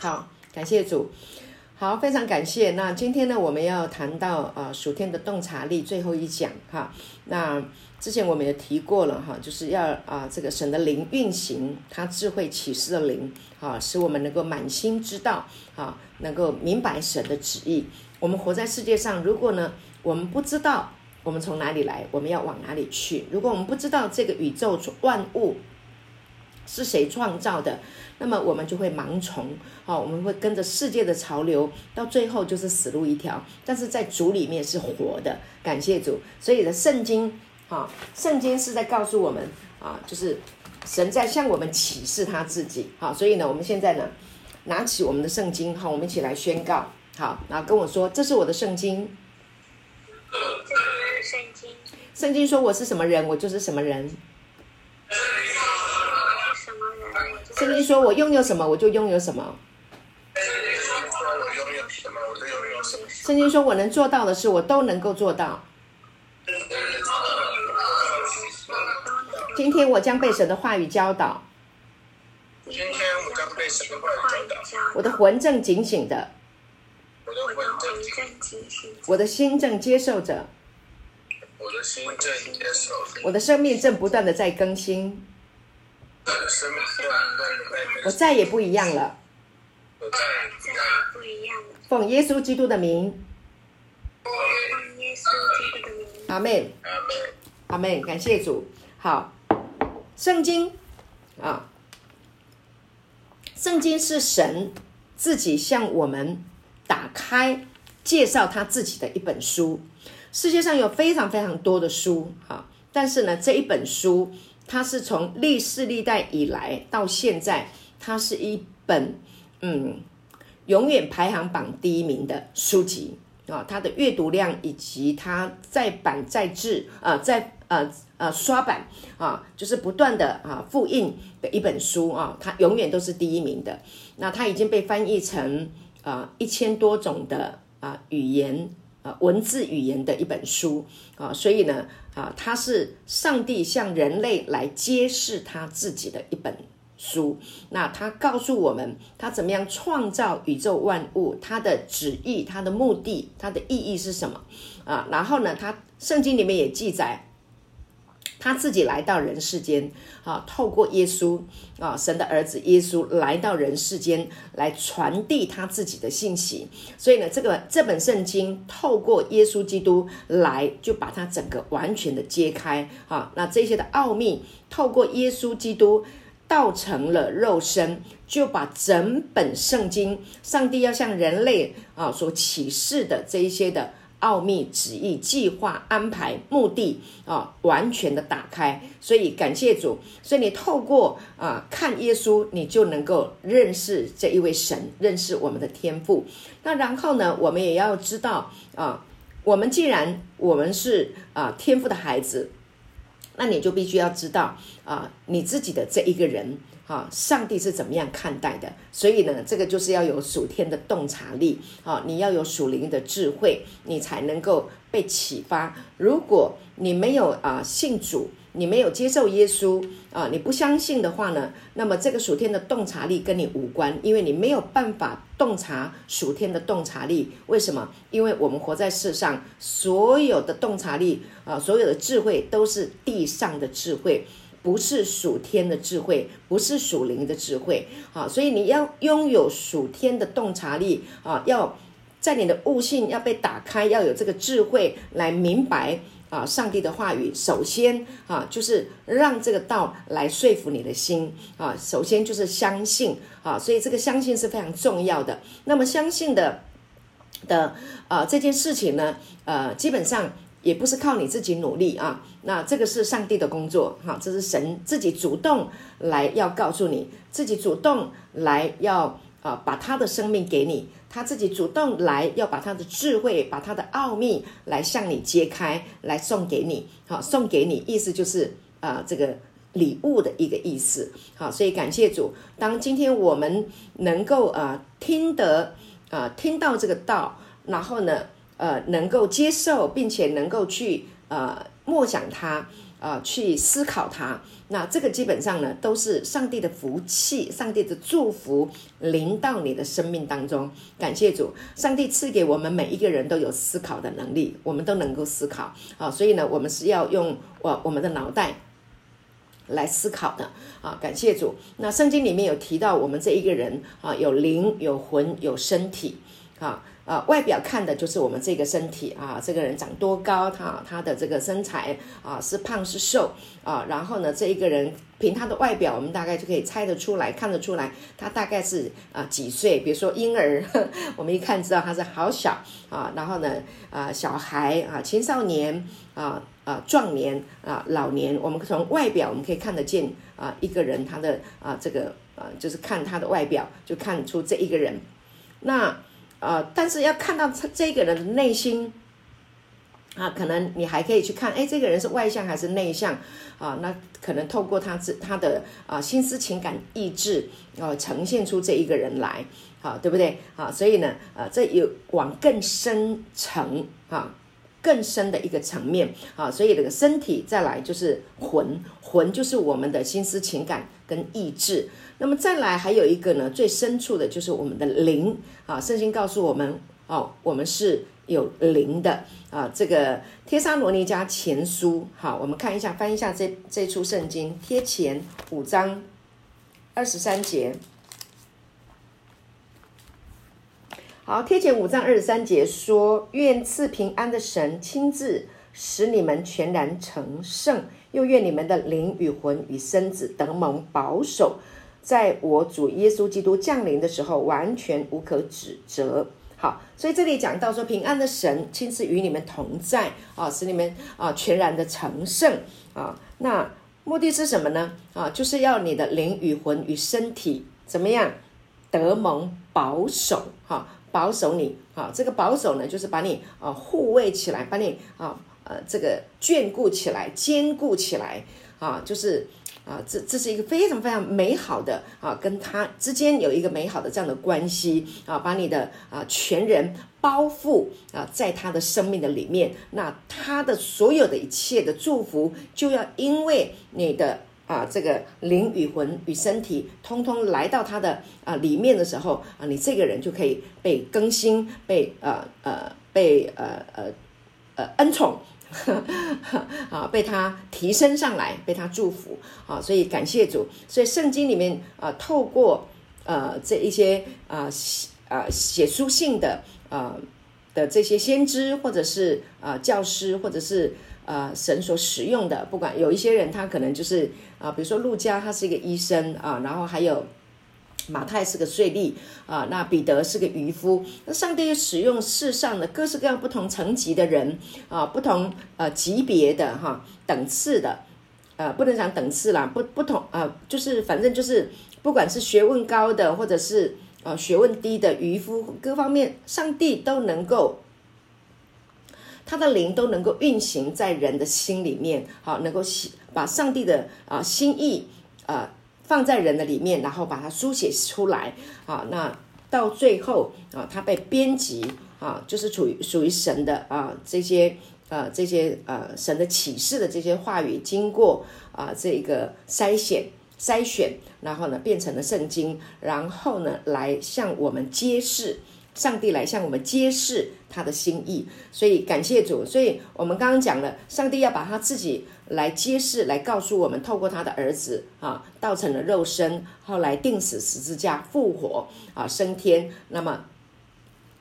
好，感谢主。好，非常感谢。那今天呢，我们要谈到呃属天的洞察力最后一讲哈。那之前我们也提过了哈，就是要啊、这个神的灵运行，他智慧启示的灵啊，使我们能够满心知道啊，能够明白神的旨意。我们活在世界上，如果呢我们不知道我们从哪里来，我们要往哪里去？如果我们不知道这个宇宙万物是谁创造的？那么我们就会盲从，哦，我们会跟着世界的潮流，到最后就是死路一条。但是在主里面是活的，感谢主。所以的圣经，啊，圣经是在告诉我们，啊，就是神在向我们启示他自己，好，所以呢，我们现在呢，拿起我们的圣经，好，我们一起来宣告，好，然后跟我说，这是我的圣经。这是我的圣经。圣经说我是什么人，我就是什么人。圣经说：“我拥有什么，我就拥有什么。”圣经说：“我能做到的事，我都能够做到。”今天我将被神的话语教导。今天我将被神的话语教导。我的魂正警醒的。我的魂正警醒。我的心正接受着。我的心正接受。我的生命正不断的在更新。我再也不一样了。我再也不一样了。奉耶稣基督的名。奉耶稣基督的名。阿门。阿门。感谢主。好，圣经啊，圣经是神自己向我们打开介绍他自己的一本书。世界上有非常非常多的书啊，但是呢，这一本书。它是从历世历代以来到现在，它是一本嗯，永远排行榜第一名的书籍啊。它的阅读量以及它再版再制啊，在呃呃刷版啊，就是不断的啊复印的一本书啊，它永远都是第一名的。那它已经被翻译成啊一千多种的啊语言。文字语言的一本书啊，所以呢，啊，它是上帝向人类来揭示他自己的一本书。那他告诉我们，他怎么样创造宇宙万物，他的旨意、他的目的、他的意义是什么啊？然后呢，他圣经里面也记载。他自己来到人世间，啊，透过耶稣啊，神的儿子耶稣来到人世间，来传递他自己的信息。所以呢，这个这本圣经透过耶稣基督来，就把它整个完全的揭开啊。那这些的奥秘，透过耶稣基督道成了肉身，就把整本圣经，上帝要向人类啊所启示的这一些的。奥秘、旨意、计划、安排、目的啊，完全的打开。所以感谢主，所以你透过啊看耶稣，你就能够认识这一位神，认识我们的天赋。那然后呢，我们也要知道啊，我们既然我们是啊天赋的孩子，那你就必须要知道啊你自己的这一个人。啊，上帝是怎么样看待的？所以呢，这个就是要有属天的洞察力啊，你要有属灵的智慧，你才能够被启发。如果你没有啊信主，你没有接受耶稣啊，你不相信的话呢，那么这个属天的洞察力跟你无关，因为你没有办法洞察属天的洞察力。为什么？因为我们活在世上，所有的洞察力啊，所有的智慧都是地上的智慧。不是属天的智慧，不是属灵的智慧，啊，所以你要拥有属天的洞察力啊，要在你的悟性要被打开，要有这个智慧来明白啊，上帝的话语。首先啊，就是让这个道来说服你的心啊，首先就是相信啊，所以这个相信是非常重要的。那么相信的的啊这件事情呢，呃，基本上。也不是靠你自己努力啊，那这个是上帝的工作哈，这是神自己主动来要告诉你，自己主动来要啊把他的生命给你，他自己主动来要把他的智慧、把他的奥秘来向你揭开，来送给你，好送给你，意思就是啊这个礼物的一个意思，好，所以感谢主，当今天我们能够啊听得啊听到这个道，然后呢。呃，能够接受，并且能够去呃默想它，啊去思考它。那这个基本上呢，都是上帝的福气，上帝的祝福临到你的生命当中。感谢主，上帝赐给我们每一个人都有思考的能力，我们都能够思考啊。所以呢，我们是要用我我们的脑袋来思考的啊。感谢主。那圣经里面有提到，我们这一个人啊，有灵、有魂、有身体啊。啊，外表看的就是我们这个身体啊，这个人长多高，他他的这个身材啊是胖是瘦啊，然后呢，这一个人凭他的外表，我们大概就可以猜得出来，看得出来他大概是啊几岁。比如说婴儿，我们一看知道他是好小啊，然后呢啊小孩啊青少年啊啊壮年啊老年，我们从外表我们可以看得见啊一个人他的啊这个啊就是看他的外表就看出这一个人，那。啊、但是要看到他这个人的内心啊，可能你还可以去看，哎，这个人是外向还是内向啊？那可能透过他自他的啊心思情感意志，啊，呈现出这一个人来，好、啊，对不对？啊，所以呢，啊，这有往更深层啊。更深的一个层面啊，所以这个身体再来就是魂，魂就是我们的心思情感跟意志。那么再来还有一个呢，最深处的就是我们的灵啊。圣经告诉我们哦，我们是有灵的啊。这个帖撒罗尼迦前书，好，我们看一下，翻一下这这出圣经，帖前五章二十三节。好，帖前五章二十三节说：“愿赐平安的神亲自使你们全然成圣，又愿你们的灵与魂与身子得蒙保守，在我主耶稣基督降临的时候，完全无可指责。”好，所以这里讲到说，平安的神亲自与你们同在啊，使你们啊全然的成圣啊。那目的是什么呢？啊，就是要你的灵与魂与身体怎么样得蒙保守？哈。保守你啊，这个保守呢，就是把你啊护卫起来，把你啊呃这个眷顾起来，坚固起来啊，就是啊这这是一个非常非常美好的啊，跟他之间有一个美好的这样的关系啊，把你的啊全人包覆啊在他的生命的里面，那他的所有的一切的祝福就要因为你的。啊，这个灵与魂与身体，通通来到他的啊里面的时候啊，你这个人就可以被更新，被呃呃被呃呃呃恩宠，啊，被他提升上来，被他祝福啊，所以感谢主。所以圣经里面啊，透过呃这一些啊写啊写书信的啊的这些先知，或者是啊教师，或者是。呃，神所使用的，不管有一些人，他可能就是啊、比如说路加，他是一个医生啊，然后还有马太是个税吏啊，那彼得是个渔夫。那上帝使用世上的各式各样不同层级的人啊，不同呃级别的哈、等次的，呃，不能讲等次啦，不不同啊，就是反正就是不管是学问高的，或者是呃学问低的渔夫，各方面上帝都能够。他的灵都能够运行在人的心里面，好，能够把上帝的啊心意啊放在人的里面，然后把它书写出来啊。那到最后啊，他被编辑啊，就是属于属于神的啊这些啊这些呃神的启示的这些话语，经过啊这个筛选筛选，然后呢变成了圣经，然后呢来向我们揭示。上帝来向我们揭示他的心意，所以感谢主。所以我们刚刚讲了，上帝要把他自己来揭示，来告诉我们，透过他的儿子啊，道成了肉身，后来钉死十字架，复活啊，升天。那么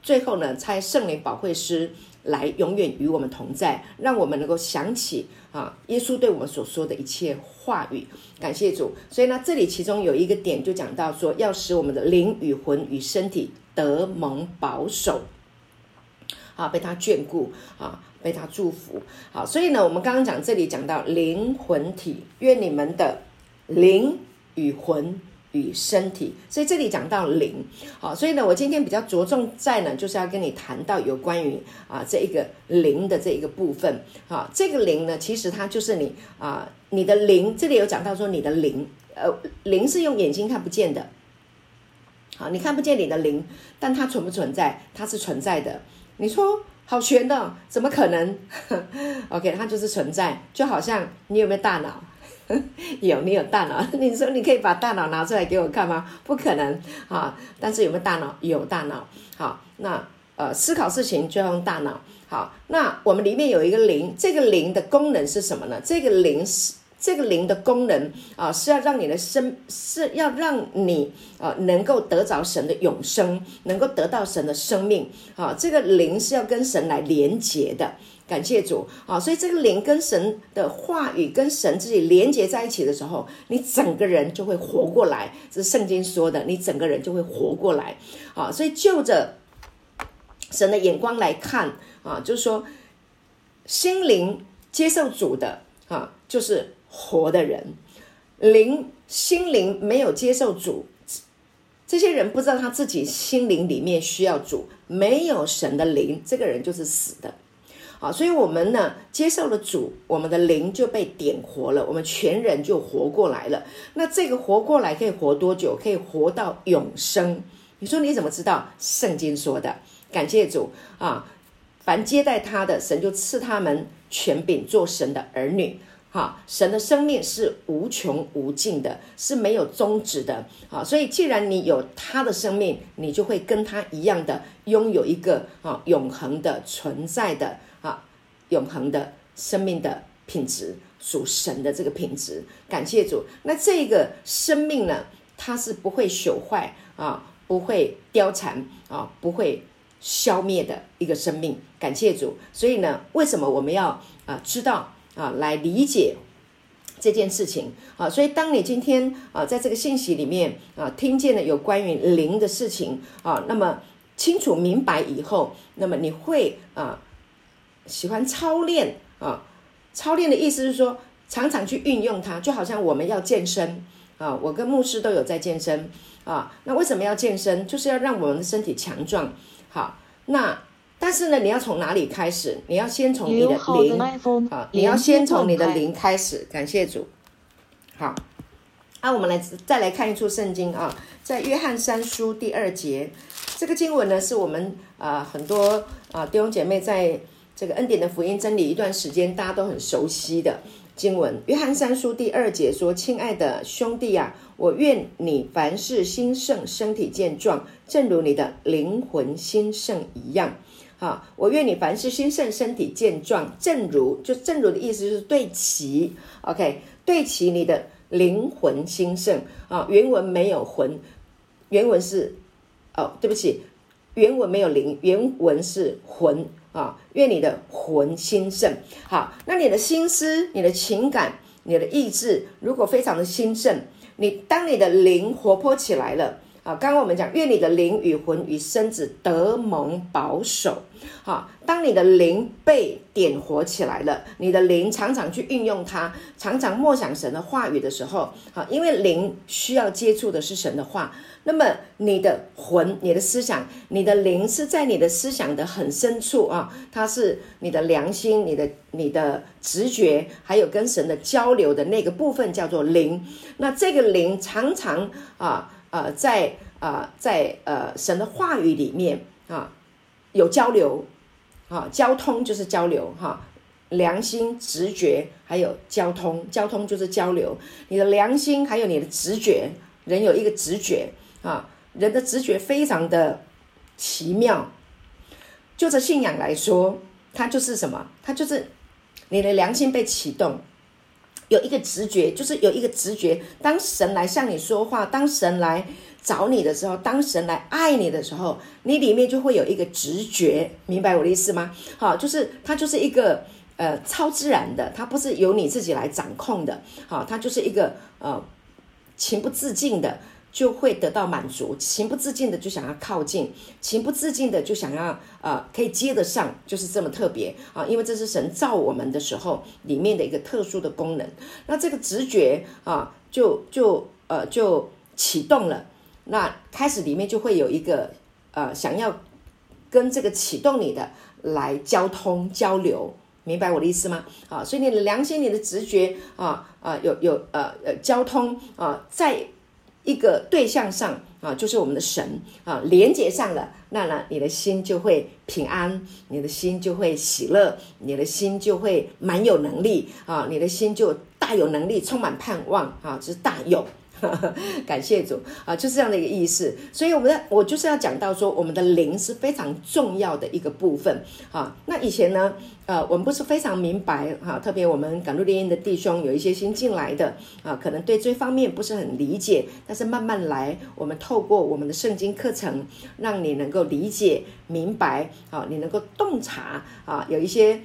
最后呢，差圣灵保惠师来永远与我们同在，让我们能够想起啊，耶稣对我们所说的一切话语。感谢主。所以呢，这里其中有一个点就讲到说，要使我们的灵与魂与身体。得蒙保守，啊，被他眷顾啊，被他祝福，好，所以呢，我们刚刚讲这里讲到灵魂体，愿你们的灵与魂与身体，所以这里讲到灵，好，所以呢，我今天比较着重在呢，就是要跟你谈到有关于啊这一个灵的这一个部分，好，这个灵呢，其实它就是你啊，你的灵，这里有讲到说你的灵，呃，灵是用眼睛看不见的。好，你看不见你的灵，但它存不存在？它是存在的。你说好悬的，怎么可能？OK，它就是存在，就好像你有没有大脑？有，你有大脑。你说你可以把大脑拿出来给我看吗？不可能啊！但是有没有大脑？有大脑。好，那呃，思考事情就要用大脑。好，那我们里面有一个灵，这个灵的功能是什么呢？这个灵是这个灵的功能啊，是要让你的生，是要让你啊能够得着神的永生，能够得到神的生命啊。这个灵是要跟神来连接的，感谢主啊！所以这个灵跟神的话语跟神自己连接在一起的时候，你整个人就会活过来。这是圣经说的，你整个人就会活过来啊！所以就着神的眼光来看。啊，就是说，心灵接受主的啊，就是活的人；灵心灵没有接受主，这些人不知道他自己心灵里面需要主，没有神的灵，这个人就是死的。啊，所以我们呢接受了主，我们的灵就被点活了，我们全人就活过来了。那这个活过来可以活多久？可以活到永生。你说你怎么知道？圣经说的。感谢主啊！凡接待他的，神就赐他们权柄做神的儿女。哈，神的生命是无穷无尽的，是没有终止的。啊，所以既然你有他的生命，你就会跟他一样的拥有一个啊永恒的存在的啊永恒的生命的品质，属神的这个品质。感谢主。那这个生命呢，它是不会朽坏啊，不会凋残啊，不会。消灭的一个生命，感谢主。所以呢，为什么我们要啊、知道啊来理解这件事情啊？所以当你今天啊在这个信息里面啊听见了有关于灵的事情啊，那么清楚明白以后，那么你会啊喜欢操练啊。操练的意思是说，常常去运用它，就好像我们要健身啊。我跟牧师都有在健身啊。那为什么要健身？就是要让我们的身体强壮。好，那但是呢，你要从哪里开始？你要先从你的灵啊，你要先从你的灵开始。感谢主。好，那、啊、我们来再来看一处圣经啊，在约翰三书第二节，这个经文呢，是我们啊很多啊弟兄姐妹在这个恩典的福音真理一段时间，大家都很熟悉的。经文，约翰三书第二节说：“亲爱的兄弟呀、啊，我愿你凡事兴盛，身体健壮，正如你的灵魂兴盛一样。哈，我愿你凡事兴盛，身体健壮，正如就正如的意思就是对齐，OK，对齐你的灵魂兴盛啊。原文没有魂，原文是哦，对不起，原文没有灵，原文是魂。”啊，愿你的魂兴盛。好，那你的心思、你的情感、你的意志，如果非常的兴盛，你当你的灵活泼起来了啊，刚刚我们讲，愿你的灵与魂与身子得蒙保守。好，当你的灵被点活起来了，你的灵常常去运用它，常常默想神的话语的时候，好，因为灵需要接触的是神的话。那么你的魂、你的思想、你的灵是在你的思想的很深处啊，它是你的良心、你的、你的直觉，还有跟神的交流的那个部分叫做灵。那这个灵常常啊啊在啊在呃神的话语里面啊有交流啊，交通就是交流哈、良心、直觉还有交通，交通就是交流。你的良心还有你的直觉，人有一个直觉。啊，人的直觉非常的奇妙。就这信仰来说，它就是什么？它就是你的良心被启动，有一个直觉，就是有一个直觉。当神来向你说话，当神来找你的时候，当神来爱你的时候，你里面就会有一个直觉。明白我的意思吗？好，就是它就是一个呃超自然的，它不是由你自己来掌控的。好，它就是一个呃情不自禁的。就会得到满足，情不自禁的就想要靠近，情不自禁的就想要呃可以接得上，就是这么特别啊！因为这是神造我们的时候里面的一个特殊的功能。那这个直觉啊，就就呃就启动了，那开始里面就会有一个呃想要跟这个启动你的来交通交流，明白我的意思吗？啊，所以你的良心、你的直觉啊啊有有呃呃交通啊在。一个对象上啊，就是我们的神啊，连接上了，那呢，你的心就会平安，你的心就会喜乐，你的心就会蛮有能力啊，你的心就大有能力，充满盼望啊，这是大有。感谢主啊，就是这样的一个意思。所以我们的我就是要讲到说，我们的灵是非常重要的一个部分啊。那以前呢，呃，我们不是非常明白哈，特别我们赶路联营的弟兄有一些新进来的啊，可能对这方面不是很理解。但是慢慢来，我们透过我们的圣经课程，让你能够理解明白啊，你能够洞察啊，有一些。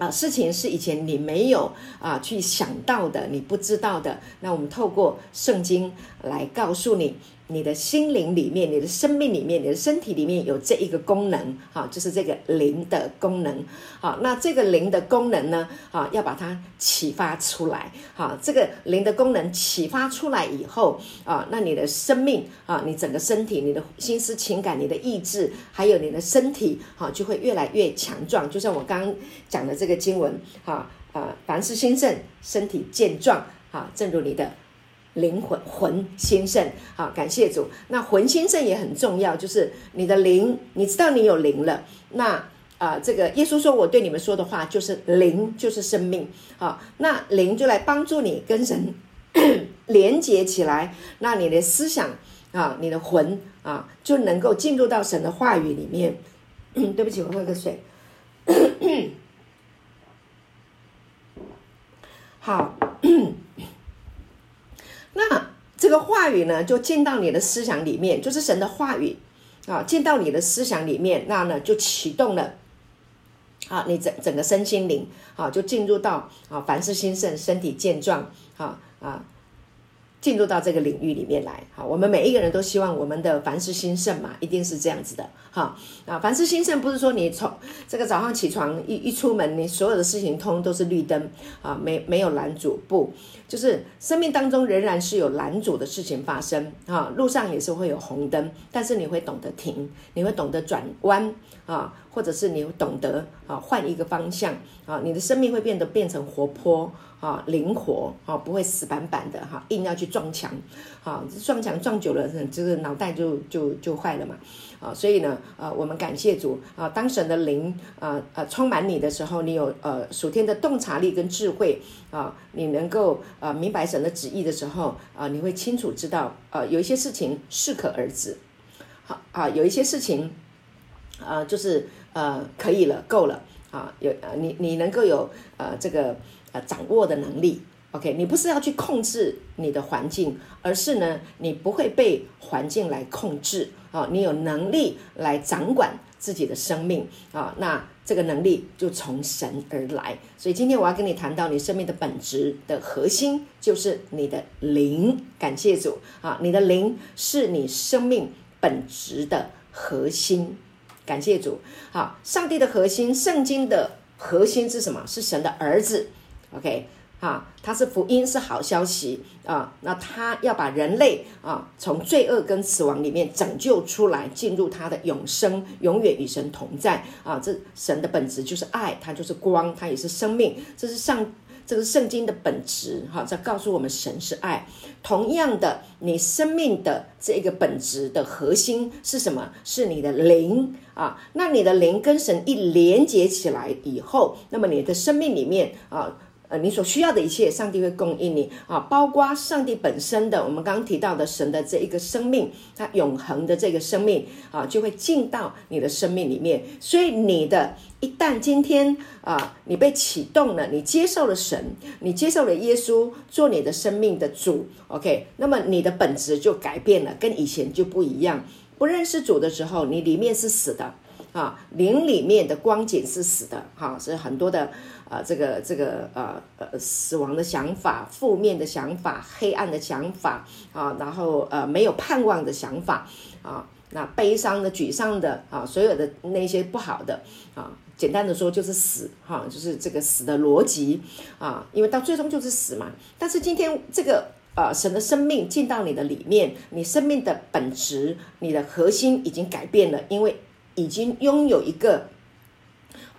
啊，事情是以前你没有啊去想到的，你不知道的。那我们透过圣经来告诉你。你的心灵里面，你的生命里面，你的身体里面有这一个功能，哈，就是这个灵的功能，好，那这个灵的功能呢，啊，要把它启发出来，好，这个灵的功能启发出来以后，啊，那你的生命啊，你整个身体，你的心思情感，你的意志，还有你的身体，哈，就会越来越强壮。就像我刚刚讲的这个经文，哈，啊，凡事兴盛，身体健壮，哈，正如你的。灵魂魂兴盛，好，感谢主。那魂兴盛也很重要，就是你的灵，你知道你有灵了。那啊、这个耶稣说，我对你们说的话就是灵，就是生命。好，那灵就来帮助你跟神 连接起来。那你的思想啊，你的魂啊，就能够进入到神的话语里面。对不起，我喝个水。好。那这个话语呢，就进到你的思想里面，就是神的话语啊，进到你的思想里面，那呢就启动了啊，你整整个身心灵啊，就进入到啊，凡事兴盛，身体健壮，啊啊。进入到这个领域里面来，好，我们每一个人都希望我们的凡事兴盛嘛，一定是这样子的，哈啊，凡事兴盛不是说你从这个早上起床一一出门，你所有的事情通都是绿灯啊，没没有拦阻，不，就是生命当中仍然是有拦阻的事情发生啊，路上也是会有红灯，但是你会懂得停，你会懂得转弯啊，或者是你懂得啊换一个方向啊，你的生命会变得变成活泼。啊，灵活啊，不会死板板的哈，硬要去撞墙，啊，撞墙撞久了，这个脑袋就就就坏了嘛，啊，所以呢，呃，我们感谢主啊，当神的灵啊呃充满你的时候，你有呃属天的洞察力跟智慧啊，你能够呃明白神的旨意的时候啊，你会清楚知道呃有一些事情适可而止，好啊，有一些事情啊就是呃可以了，够了啊，有呃你你能够有呃这个。呃，掌握的能力，OK，你不是要去控制你的环境，而是呢，你不会被环境来控制啊，你有能力来掌管自己的生命啊，那这个能力就从神而来。所以今天我要跟你谈到你生命的本质的核心，就是你的灵。感谢主啊，你的灵是你生命本质的核心。感谢主，好，上帝的核心，圣经的核心是什么？是神的儿子。OK，啊，他是福音，是好消息啊。那他要把人类啊从罪恶跟死亡里面拯救出来，进入他的永生，永远与神同在啊。这神的本质就是爱，他就是光，他也是生命。这是上，这个圣经的本质哈，在告诉我们神是爱。同样的，你生命的这个本质的核心是什么？是你的灵啊。那你的灵跟神一连接起来以后，那么你的生命里面啊。呃，你所需要的一切，上帝会供应你啊，包括上帝本身的，我们刚刚提到的神的这一个生命，它永恒的这个生命啊，就会进到你的生命里面。所以你的一旦今天啊，你被启动了，你接受了神，你接受了耶稣做你的生命的主，OK，那么你的本质就改变了，跟以前就不一样。不认识主的时候，你里面是死的啊，灵里面的光景是死的，哈，所以很多的。啊，这个这个呃呃，死亡的想法、负面的想法、黑暗的想法啊，然后呃没有盼望的想法啊，那悲伤的、沮丧的啊，所有的那些不好的啊，简单的说就是死哈、啊，就是这个死的逻辑啊，因为到最终就是死嘛。但是今天这个呃神的生命进到你的里面，你生命的本质、你的核心已经改变了，因为已经拥有一个。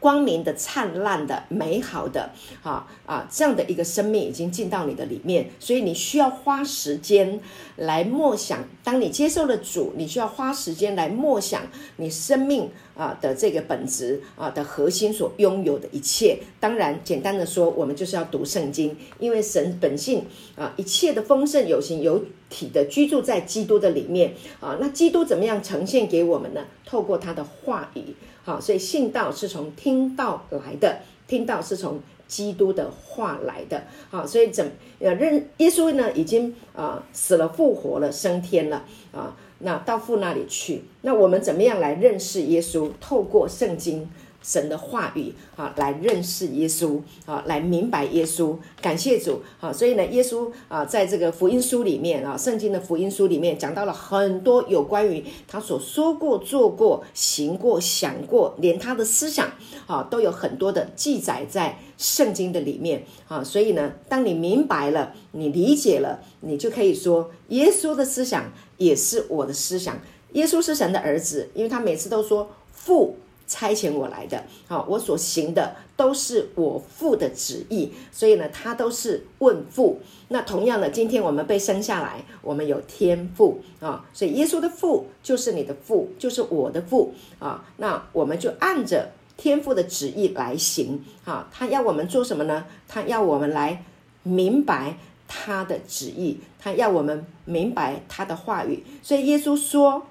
光明的、灿烂的、美好的，啊啊，这样的一个生命已经进到你的里面，所以你需要花时间来默想。当你接受了主，你需要花时间来默想你生命啊的这个本质啊的核心所拥有的一切。当然，简单的说，我们就是要读圣经，因为神本性啊，一切的丰盛有形有体的居住在基督的里面啊。那基督怎么样呈现给我们呢？透过他的话语。好，所以信道是从听道来的，听道是从基督的话来的。好，所以怎呃认耶稣呢？已经啊、死了复活了升天了啊，那到父那里去。那我们怎么样来认识耶稣？透过圣经。神的话语啊，来认识耶稣啊，来明白耶稣。感谢主啊！所以呢，耶稣啊，在这个福音书里面啊，圣经的福音书里面讲到了很多有关于他所说过、做过、行过、想过，连他的思想啊，都有很多的记载在圣经的里面啊。所以呢，当你明白了，你理解了，你就可以说，耶稣的思想也是我的思想。耶稣是神的儿子，因为他每次都说父。差遣我来的，好，我所行的都是我父的旨意，所以呢，他都是问父。那同样的，今天我们被生下来，我们有天赋啊，所以耶稣的父就是你的父，就是我的父啊。那我们就按着天父的旨意来行啊。他要我们做什么呢？他要我们来明白他的旨意，他要我们明白他的话语。所以耶稣说。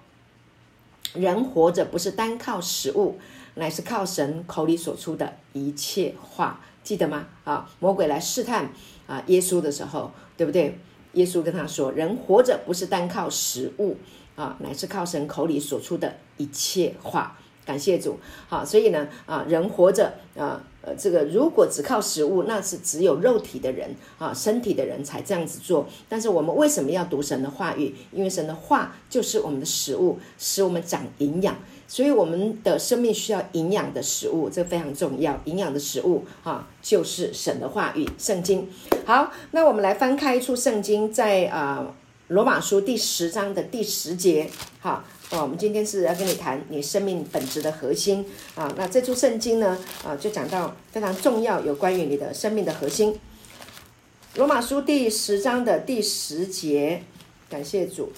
人活着不是单靠食物，乃是靠神口里所出的一切话，记得吗？啊，魔鬼来试探啊耶稣的时候，对不对？耶稣跟他说：“人活着不是单靠食物啊，乃是靠神口里所出的一切话。”感谢主。好，所以呢，啊，人活着啊。呃，这个如果只靠食物，那是只有肉体的人啊，身体的人才这样子做。但是我们为什么要读神的话语？因为神的话就是我们的食物，使我们长营养。所以我们的生命需要营养的食物，这非常重要。营养的食物啊，就是神的话语，圣经。好，那我们来翻开一处圣经，在啊罗马书第十章的第十节。好。哦，我们今天是要跟你谈你生命本质的核心啊。那这处圣经呢，啊，就讲到非常重要，有关于你的生命的核心。罗马书第十章的第十节，感谢主，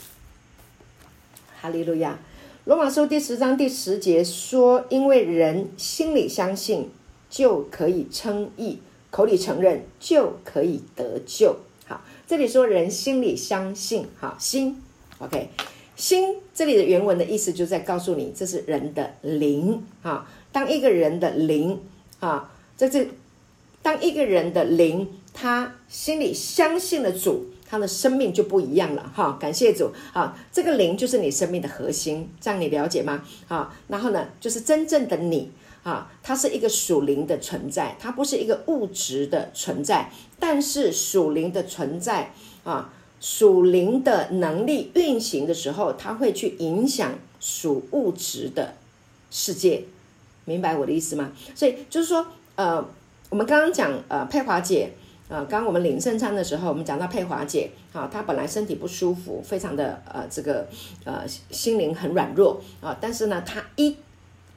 哈利路亚。罗马书第十章第十节说：“因为人心里相信，就可以称义；口里承认，就可以得救。”好，这里说人心里相信，好，心，OK。心这里的原文的意思，就在告诉你，这是人的灵啊。当一个人的灵啊，在这当一个人的灵，他心里相信了主，他的生命就不一样了哈。感谢主啊，这个灵就是你生命的核心，这样你了解吗？啊，然后呢，就是真正的你啊，它是一个属灵的存在，它不是一个物质的存在，但是属灵的存在啊。属灵的能力运行的时候，它会去影响属物质的世界，明白我的意思吗？所以就是说，呃，我们刚刚讲，呃，佩华姐，呃，刚刚我们领圣餐的时候，我们讲到佩华姐，啊，她本来身体不舒服，非常的，呃，这个，呃，心灵很软弱，啊，但是呢，她一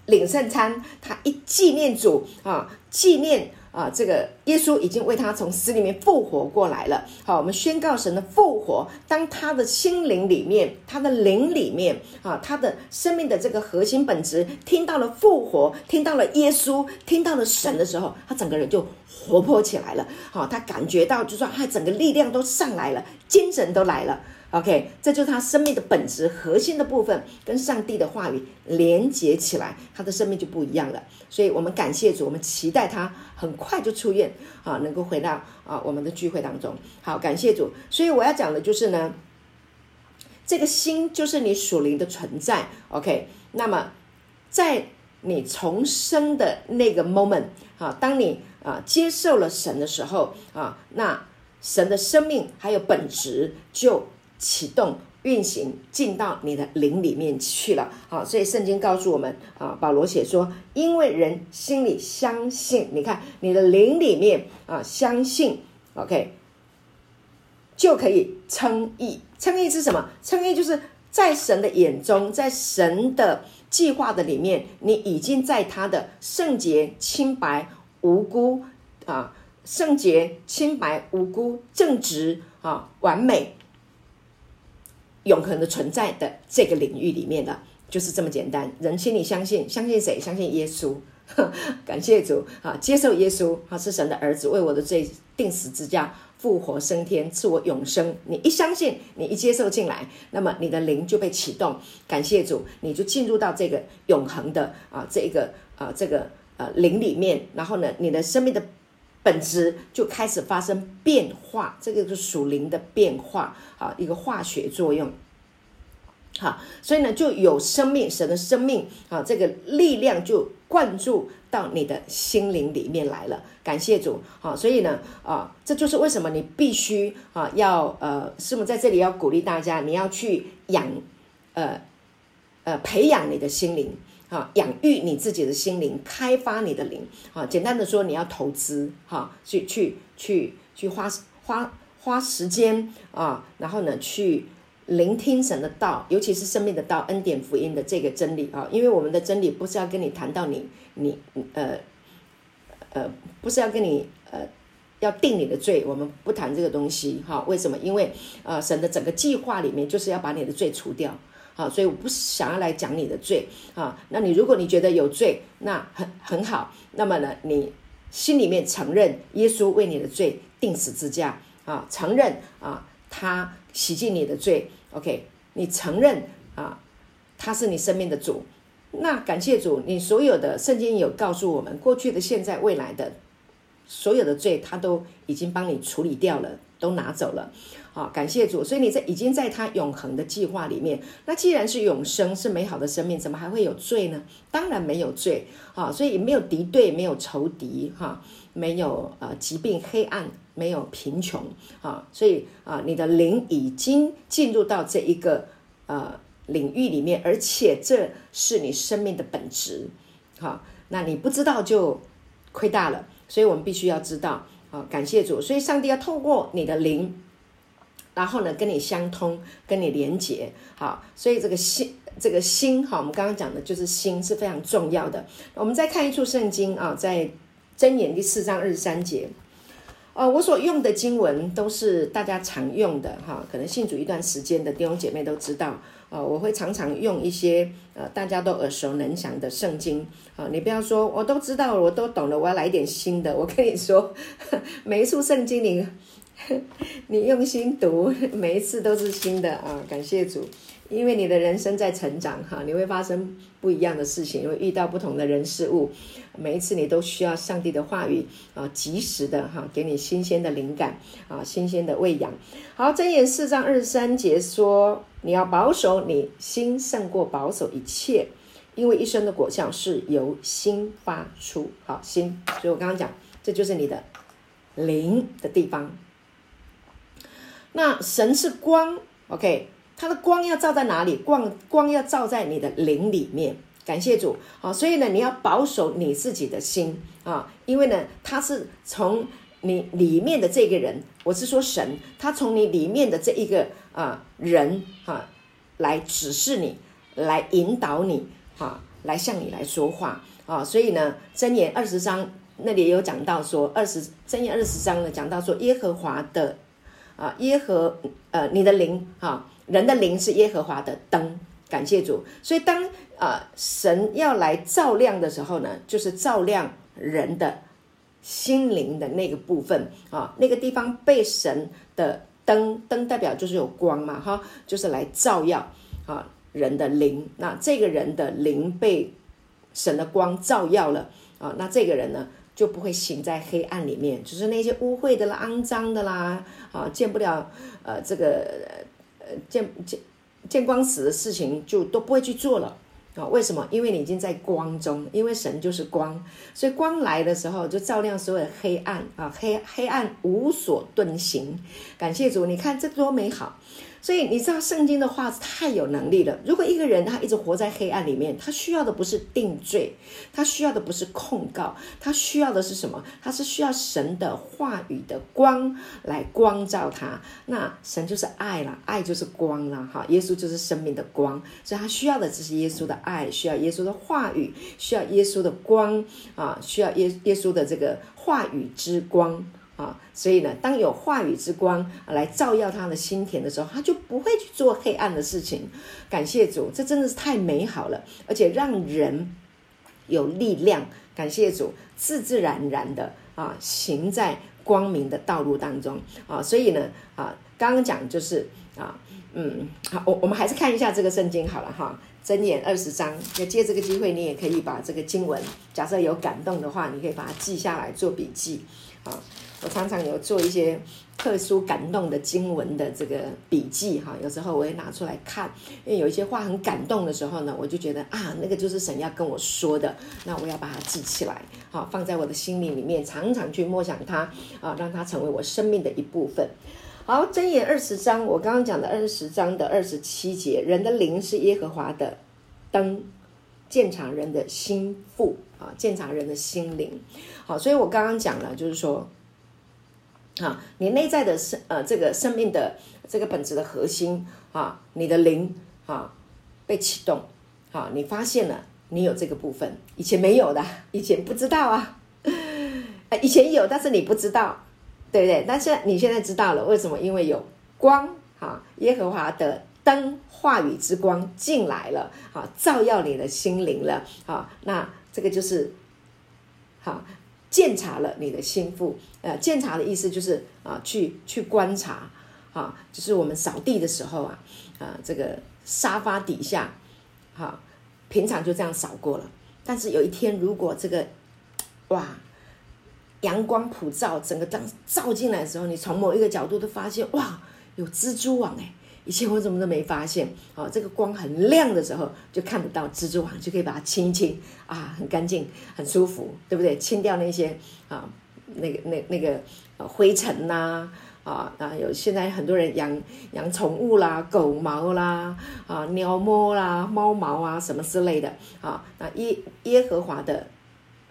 领圣餐，她一纪念主，啊，纪念。啊，这个耶稣已经为他从死里面复活过来了。好，我们宣告神的复活。当他的心灵里面，他的灵里面，啊，他的生命的这个核心本质，听到了复活，听到了耶稣，听到了神的时候，他整个人就活泼起来了。好，他感觉到，就说，他整个力量都上来了，精神都来了。OK，这就是他生命的本质核心的部分，跟上帝的话语连接起来，他的生命就不一样了。所以，我们感谢主，我们期待他很快就出院啊，能够回到啊我们的聚会当中。好，感谢主。所以我要讲的就是呢，这个心就是你属灵的存在。OK，那么在你重生的那个 moment 啊，当你啊接受了神的时候啊，那神的生命还有本质就。启动运行进到你的灵里面去了，好，所以圣经告诉我们啊，保罗写说，因为人心里相信，你看你的灵里面啊相信，OK，就可以称义。称义是什么？称义就是在神的眼中，在神的计划的里面，你已经在他的圣洁、清白、无辜啊，圣洁、清白、无辜、正直啊，完美、永恒的存在的这个领域里面的，就是这么简单。人心里相信，相信谁？相信耶稣。感谢主啊，接受耶稣啊，是神的儿子，为我的罪钉死之架。复活升天，赐我永生。你一相信，你一接受进来，那么你的灵就被启动。感谢主，你就进入到这个永恒的啊，这个啊，这个呃灵里面。然后呢，你的生命的本质就开始发生变化。这个就是属灵的变化啊，一个化学作用。好，所以呢，就有生命，神的生命啊，这个力量就灌注到你的心灵里面来了。感谢主，好，所以呢，啊，这就是为什么你必须啊，要呃，师母在这里要鼓励大家，你要去养，呃，呃，培养你的心灵，啊，养育你自己的心灵，开发你的灵，啊，简单的说，你要投资，哈，去去去去花花花时间啊，然后呢，去。聆听神的道，尤其是生命的道、恩典福音的这个真理啊，因为我们的真理不是要跟你谈到你你呃呃，不是要跟你呃要定你的罪，我们不谈这个东西哈。为什么？因为呃神的整个计划里面就是要把你的罪除掉啊，所以我不想要来讲你的罪啊。那你如果你觉得有罪，那很很好，那么呢，你心里面承认耶稣为你的罪钉死之架啊，承认啊他。洗净你的罪，OK？你承认啊，他是你生命的主，那感谢主，你所有的圣经有告诉我们，过去的、现在、未来的所有的罪，他都已经帮你处理掉了，都拿走了，好，感谢主。所以你在已经在他永恒的计划里面，那既然是永生，是美好的生命，怎么还会有罪呢？当然没有罪，啊，所以也没有敌对，没有仇敌，哈，没有呃疾病、黑暗。没有贫穷啊，所以啊，你的灵已经进入到这一个呃领域里面，而且这是你生命的本质，好，那你不知道就亏大了，所以我们必须要知道啊，感谢主，所以上帝要透过你的灵，然后呢跟你相通，跟你连接，好，所以这个心，这个心，哈，我们刚刚讲的就是心是非常重要的。我们再看一处圣经啊，在箴言第四章二十三节。呃，我所用的经文都是大家常用的哈，可能信主一段时间的弟兄姐妹都知道。呃，我会常常用一些呃大家都耳熟能详的圣经啊，你不要说我都知道，我都懂了，我要来一点新的。我跟你说，每一处圣经里 你用心读，每一次都是新的啊，感谢主。因为你的人生在成长哈，你会发生不一样的事情，会遇到不同的人事物，每一次你都需要上帝的话语啊，及时的哈，给你新鲜的灵感啊，新鲜的喂养。好，箴言四章二十三节说，你要保守你心胜过保守一切，因为一生的果效是由心发出。好，心，所以我刚刚讲，这就是你的灵的地方。那神是光，OK。它的光要照在哪里？光光要照在你的灵里面。感谢主啊！所以呢，你要保守你自己的心啊，因为呢，他是从你里面的这个人，我是说神，他从你里面的这一个啊人啊来指示你，来引导你啊，来向你来说话啊。所以呢，箴言二十章那里也有讲到说，二十箴言二十章呢讲到说，耶和华的啊，耶和呃你的灵啊。人的灵是耶和华的灯，感谢主。所以当啊、神要来照亮的时候呢，就是照亮人的心灵的那个部分啊，那个地方被神的灯，灯代表就是有光嘛，哈，就是来照耀啊人的灵。那这个人的灵被神的光照耀了啊，那这个人呢就不会行在黑暗里面，就是那些污秽的啦、肮脏的啦啊，见不了呃这个。呃见见见光死的事情就都不会去做了啊？为什么？因为你已经在光中，因为神就是光，所以光来的时候就照亮所有的黑暗啊，黑黑暗无所遁形。感谢主，你看这多美好！所以你知道圣经的话太有能力了。如果一个人他一直活在黑暗里面，他需要的不是定罪，他需要的不是控告，他需要的是什么？他是需要神的话语的光来光照他。那神就是爱了，爱就是光了，哈，耶稣就是生命的光，所以他需要的只是耶稣的爱，需要耶稣的话语，需要耶稣的光啊，需要耶耶稣的这个话语之光。啊，所以呢，当有话语之光来照耀他的心田的时候，他就不会去做黑暗的事情。感谢主，这真的是太美好了，而且让人有力量。感谢主，自自然然的啊，行在光明的道路当中啊。所以呢，啊，刚刚讲就是啊，嗯，好，我我们还是看一下这个圣经好了哈，箴言二十章，要借这个机会，你也可以把这个经文，假设有感动的话，你可以把它记下来做笔记啊。我常常有做一些特殊感动的经文的这个笔记哈，有时候我会拿出来看，因为有一些话很感动的时候呢，我就觉得啊，那个就是神要跟我说的，那我要把它记起来，好，放在我的心里里面，常常去默想它啊，让它成为我生命的一部分。好，箴言二十章，我刚刚讲的二十章的二十七节，人的灵是耶和华的灯，鉴察人的心腹啊，鉴察人的心灵。好，所以我刚刚讲了，就是说。啊，你内在的生呃，这个生命的这个本质的核心啊，你的灵啊被启动啊，你发现了你有这个部分，以前没有的，以前不知道啊，以前有，但是你不知道，对不对？但是你现在知道了，为什么？因为有光啊，耶和华的灯，话语之光进来了啊，照耀你的心灵了啊，那这个就是好。鉴察了你的心腹，呃，鉴察的意思就是啊，去去观察，啊，就是我们扫地的时候啊，啊，这个沙发底下，哈、平常就这样扫过了，但是有一天如果这个，哇，阳光普照，整个这样照进来的时候，你从某一个角度都发现，哇，有蜘蛛网哎。以前我怎么都没发现，哦，这个光很亮的时候就看得到蜘蛛网，就可以把它清一清啊，很干净，很舒服，对不对？清掉那些啊，那个那那个灰尘呐，啊啊，有现在很多人养养宠物啦，狗毛啦，啊，鸟毛啦，猫毛啊，什么之类的啊，那耶耶和华的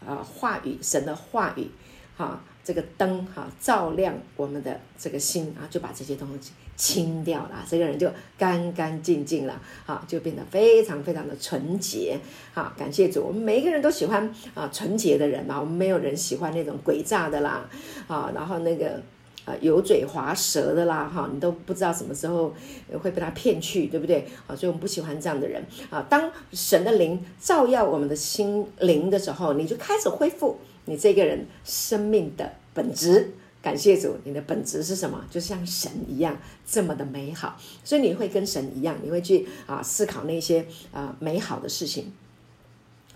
啊话语，神的话语，哈，这个灯哈，照亮我们的这个心啊，就把这些东西。清掉了，这个人就干干净净了，好，就变得非常非常的纯洁，好，感谢主，我们每一个人都喜欢啊纯洁的人嘛，我们没有人喜欢那种诡诈的啦，啊，然后那个啊油嘴滑舌的啦，哈，你都不知道什么时候会被他骗去，对不对？啊，所以我们不喜欢这样的人啊。当神的灵照耀我们的心灵的时候，你就开始恢复你这个人生命的本质。感谢主，你的本质是什么？就像神一样这么的美好，所以你会跟神一样，你会去啊思考那些啊美好的事情。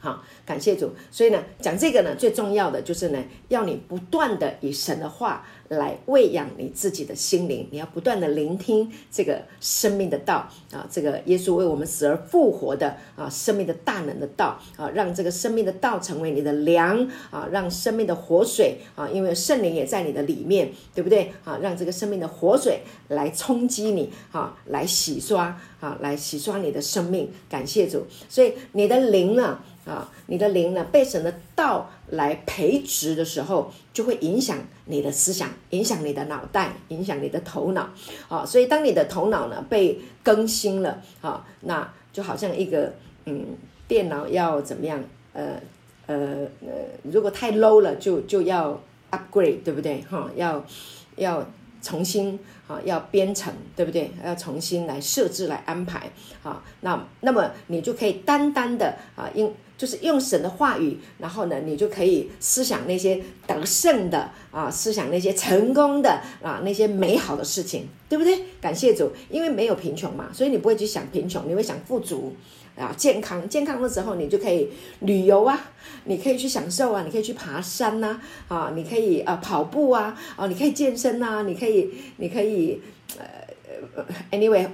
好，感谢主。所以呢，讲这个呢，最重要的就是呢，要你不断的以神的话。来喂养你自己的心灵，你要不断的聆听这个生命的道啊，这个耶稣为我们死而复活的啊，生命的大能的道啊，让这个生命的道成为你的粮啊，让生命的活水啊，因为圣灵也在你的里面，对不对啊？让这个生命的活水来冲击你啊，来洗刷啊，来洗刷你的生命。感谢主，所以你的灵呢？啊你的灵呢，被神的道来培植的时候，就会影响你的思想，影响你的脑袋，影响你的头脑。啊，所以当你的头脑呢被更新了，啊，那就好像一个嗯，电脑要怎么样？呃呃呃，如果太 low 了，就就要 upgrade，对不对？哈，要要重新啊，要编程，对不对？要重新来设置来安排。啊，那那么你就可以单单的啊，用就是用神的话语，然后呢，你就可以思想那些得胜的啊，思想那些成功的啊，那些美好的事情，对不对？感谢主，因为没有贫穷嘛，所以你不会去想贫穷，你会想富足啊，健康。健康的时候，你就可以旅游啊，你可以去享受啊，你可以去爬山呐，啊，你可以啊跑步啊，啊，你可以健身呐，你可以，你可以呃，anyway，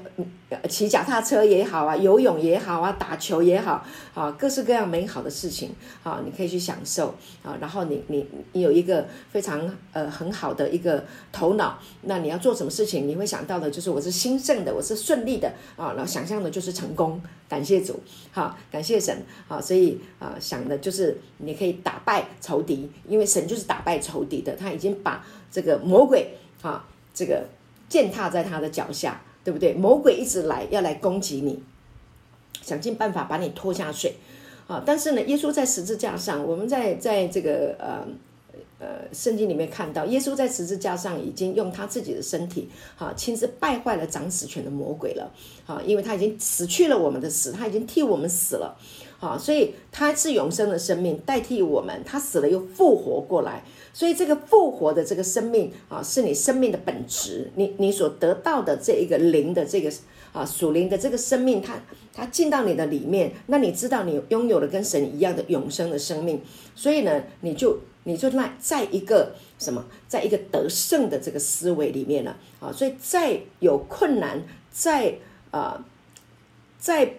骑脚踏车也好啊，游泳也好啊，打球也好，啊，各式各样美好的事情啊，你可以去享受啊。然后你你你有一个非常呃很好的一个头脑，那你要做什么事情，你会想到的就是我是兴盛的，我是顺利的啊，然后想象的就是成功。感谢主，好，感谢神啊，所以啊，想的就是你可以打败仇敌，因为神就是打败仇敌的，他已经把这个魔鬼啊，这个。践踏在他的脚下，对不对？魔鬼一直来要来攻击你，想尽办法把你拖下水啊！但是呢，耶稣在十字架上，我们在在这个呃呃圣经里面看到，耶稣在十字架上已经用他自己的身体，哈、啊，亲自败坏了掌死权的魔鬼了，啊，因为他已经死去了我们的死，他已经替我们死了，啊，所以他是永生的生命代替我们，他死了又复活过来。所以这个复活的这个生命啊，是你生命的本质，你你所得到的这一个灵的这个啊属灵的这个生命，它它进到你的里面，那你知道你拥有了跟神一样的永生的生命，所以呢，你就你就那在一个什么，在一个得胜的这个思维里面了啊，所以再有困难，再啊再。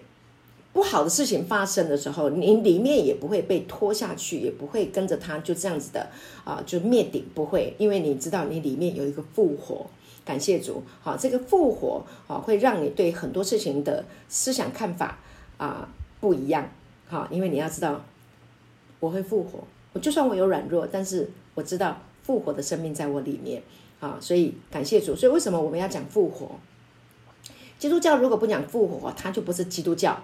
不好的事情发生的时候，你里面也不会被拖下去，也不会跟着他就这样子的啊，就灭顶不会，因为你知道你里面有一个复活，感谢主，好，这个复活啊会让你对很多事情的思想看法啊不一样，好，因为你要知道我会复活，我就算我有软弱，但是我知道复活的生命在我里面。啊，所以感谢主，所以为什么我们要讲复活？基督教如果不讲复活，它就不是基督教。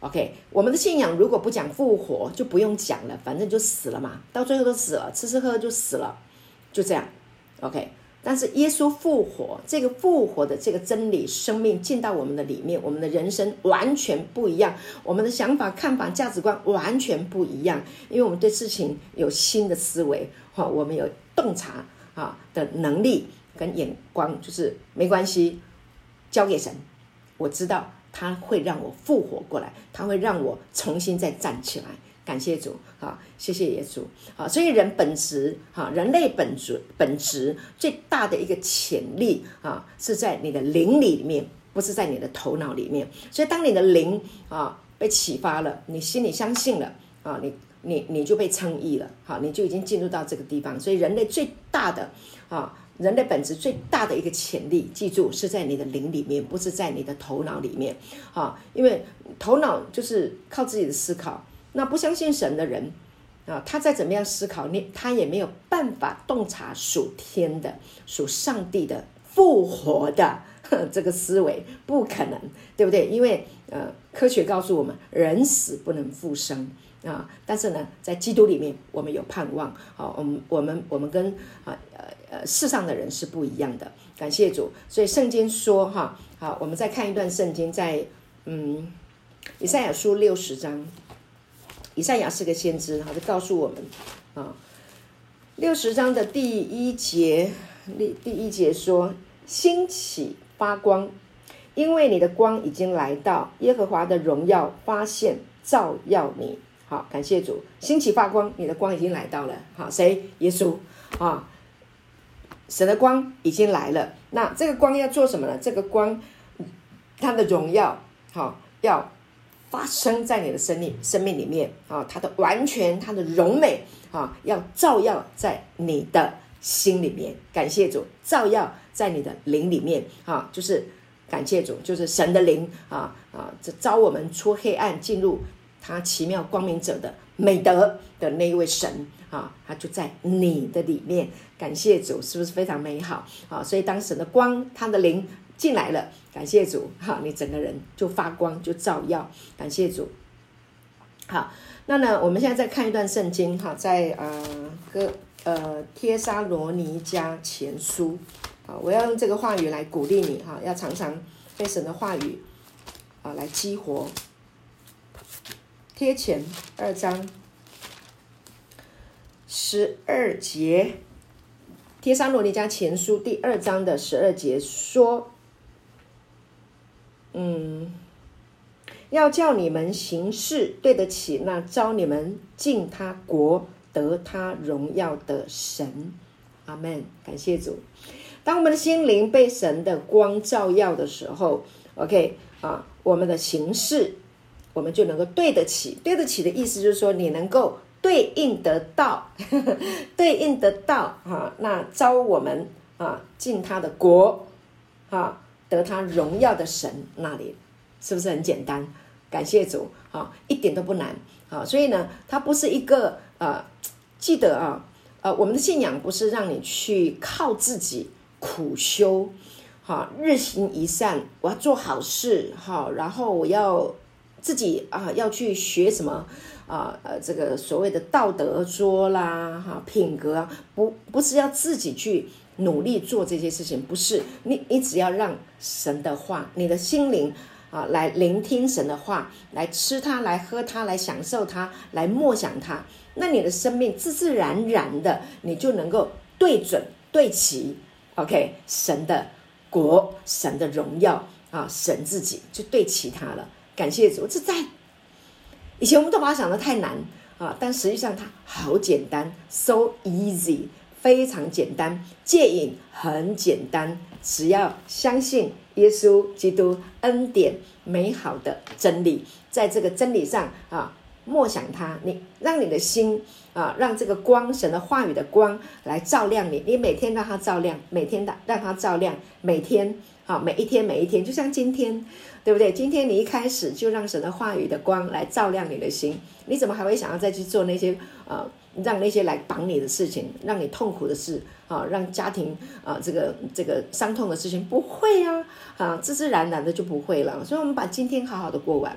OK，我们的信仰如果不讲复活，就不用讲了，反正就死了嘛，到最后都死了，吃吃喝喝就死了，就这样。OK，但是耶稣复活，这个复活的这个真理，生命进到我们的里面，我们的人生完全不一样，我们的想法、看法、价值观完全不一样，因为我们对事情有新的思维，哈，我们有洞察啊的能力跟眼光，就是没关系，交给神，我知道。他会让我复活过来，他会让我重新再站起来。感谢主，好，谢谢耶稣，好，所以人本质，哈，人类本质本质最大的一个潜力啊，是在你的灵里面，不是在你的头脑里面。所以当你的灵啊被启发了，你心里相信了啊，你你你就被称义了，好，你就已经进入到这个地方。所以人类最大的啊。人类本质最大的一个潜力，记住是在你的灵里面，不是在你的头脑里面。啊，因为头脑就是靠自己的思考。那不相信神的人，啊，他再怎么样思考，你他也没有办法洞察属天的、属上帝的复活的 这个思维，不可能，对不对？因为呃，科学告诉我们，人死不能复生啊。但是呢，在基督里面，我们有盼望。好，我们我们我们跟啊呃。呃，世上的人是不一样的，感谢主。所以圣经说，哈，好，我们再看一段圣经，在嗯，以赛亚书六十章，以赛亚是个先知，好，就告诉我们啊，六十章的第一节，第第一节说，兴起发光，因为你的光已经来到，耶和华的荣耀发现照耀你。好，感谢主，兴起发光，你的光已经来到了。好，谁？耶稣啊。神的光已经来了，那这个光要做什么呢？这个光，它的荣耀，好，要发生在你的生命生命里面啊，它的完全，它的荣美啊，要照耀在你的心里面。感谢主，照耀在你的灵里面啊，就是感谢主，就是神的灵啊啊，这召我们出黑暗，进入他奇妙光明者的美德的那一位神。啊，它就在你的里面，感谢主，是不是非常美好？啊，所以当神的光，他的灵进来了，感谢主，哈，你整个人就发光，就照耀，感谢主。好，那呢，我们现在再看一段圣经，哈，在呃哥呃帖撒罗尼迦前书，啊，我要用这个话语来鼓励你，哈，要常常被神的话语啊来激活。帖前二章。十二节，《帖撒罗尼迦前书》第二章的十二节说：“嗯，要叫你们行事对得起那召你们进他国、得他荣耀的神。”阿门，感谢主。当我们的心灵被神的光照耀的时候，OK 啊，我们的行事我们就能够对得起。对得起的意思就是说，你能够对应得到，对应得到啊，那招我们啊进他的国啊，得他荣耀的神那里，是不是很简单？感谢主啊，一点都不难啊。所以呢，它不是一个呃，记得啊。呃，我们的信仰不是让你去靠自己苦修，哈，日行一善，我要做好事，哈，然后我要自己啊，要去学什么啊，呃，这个所谓的道德说啦，哈，品格啊，不，不是要自己去努力做这些事情，不是，你，你只要让神的话，你的心灵啊，来聆听神的话，来吃它，来喝它，来享受它，来默想它。那你的生命自自然然的，你就能够对准对齐，OK，神的国，神的荣耀啊，神自己就对齐他了。感谢主，这在以前我们都把它想得太难啊，但实际上它好简单，so easy，非常简单。戒瘾很简单，只要相信耶稣基督恩典美好的真理，在这个真理上啊。默想它，你让你的心啊，让这个光，神的话语的光来照亮你。你每天让它照亮，每天的让它照亮，每天啊，每一天每一天，就像今天，对不对？今天你一开始就让神的话语的光来照亮你的心，你怎么还会想要再去做那些啊，让那些来绑你的事情，让你痛苦的事啊，让家庭啊这个这个伤痛的事情？不会啊，啊，自自然然的就不会了。所以，我们把今天好好的过完。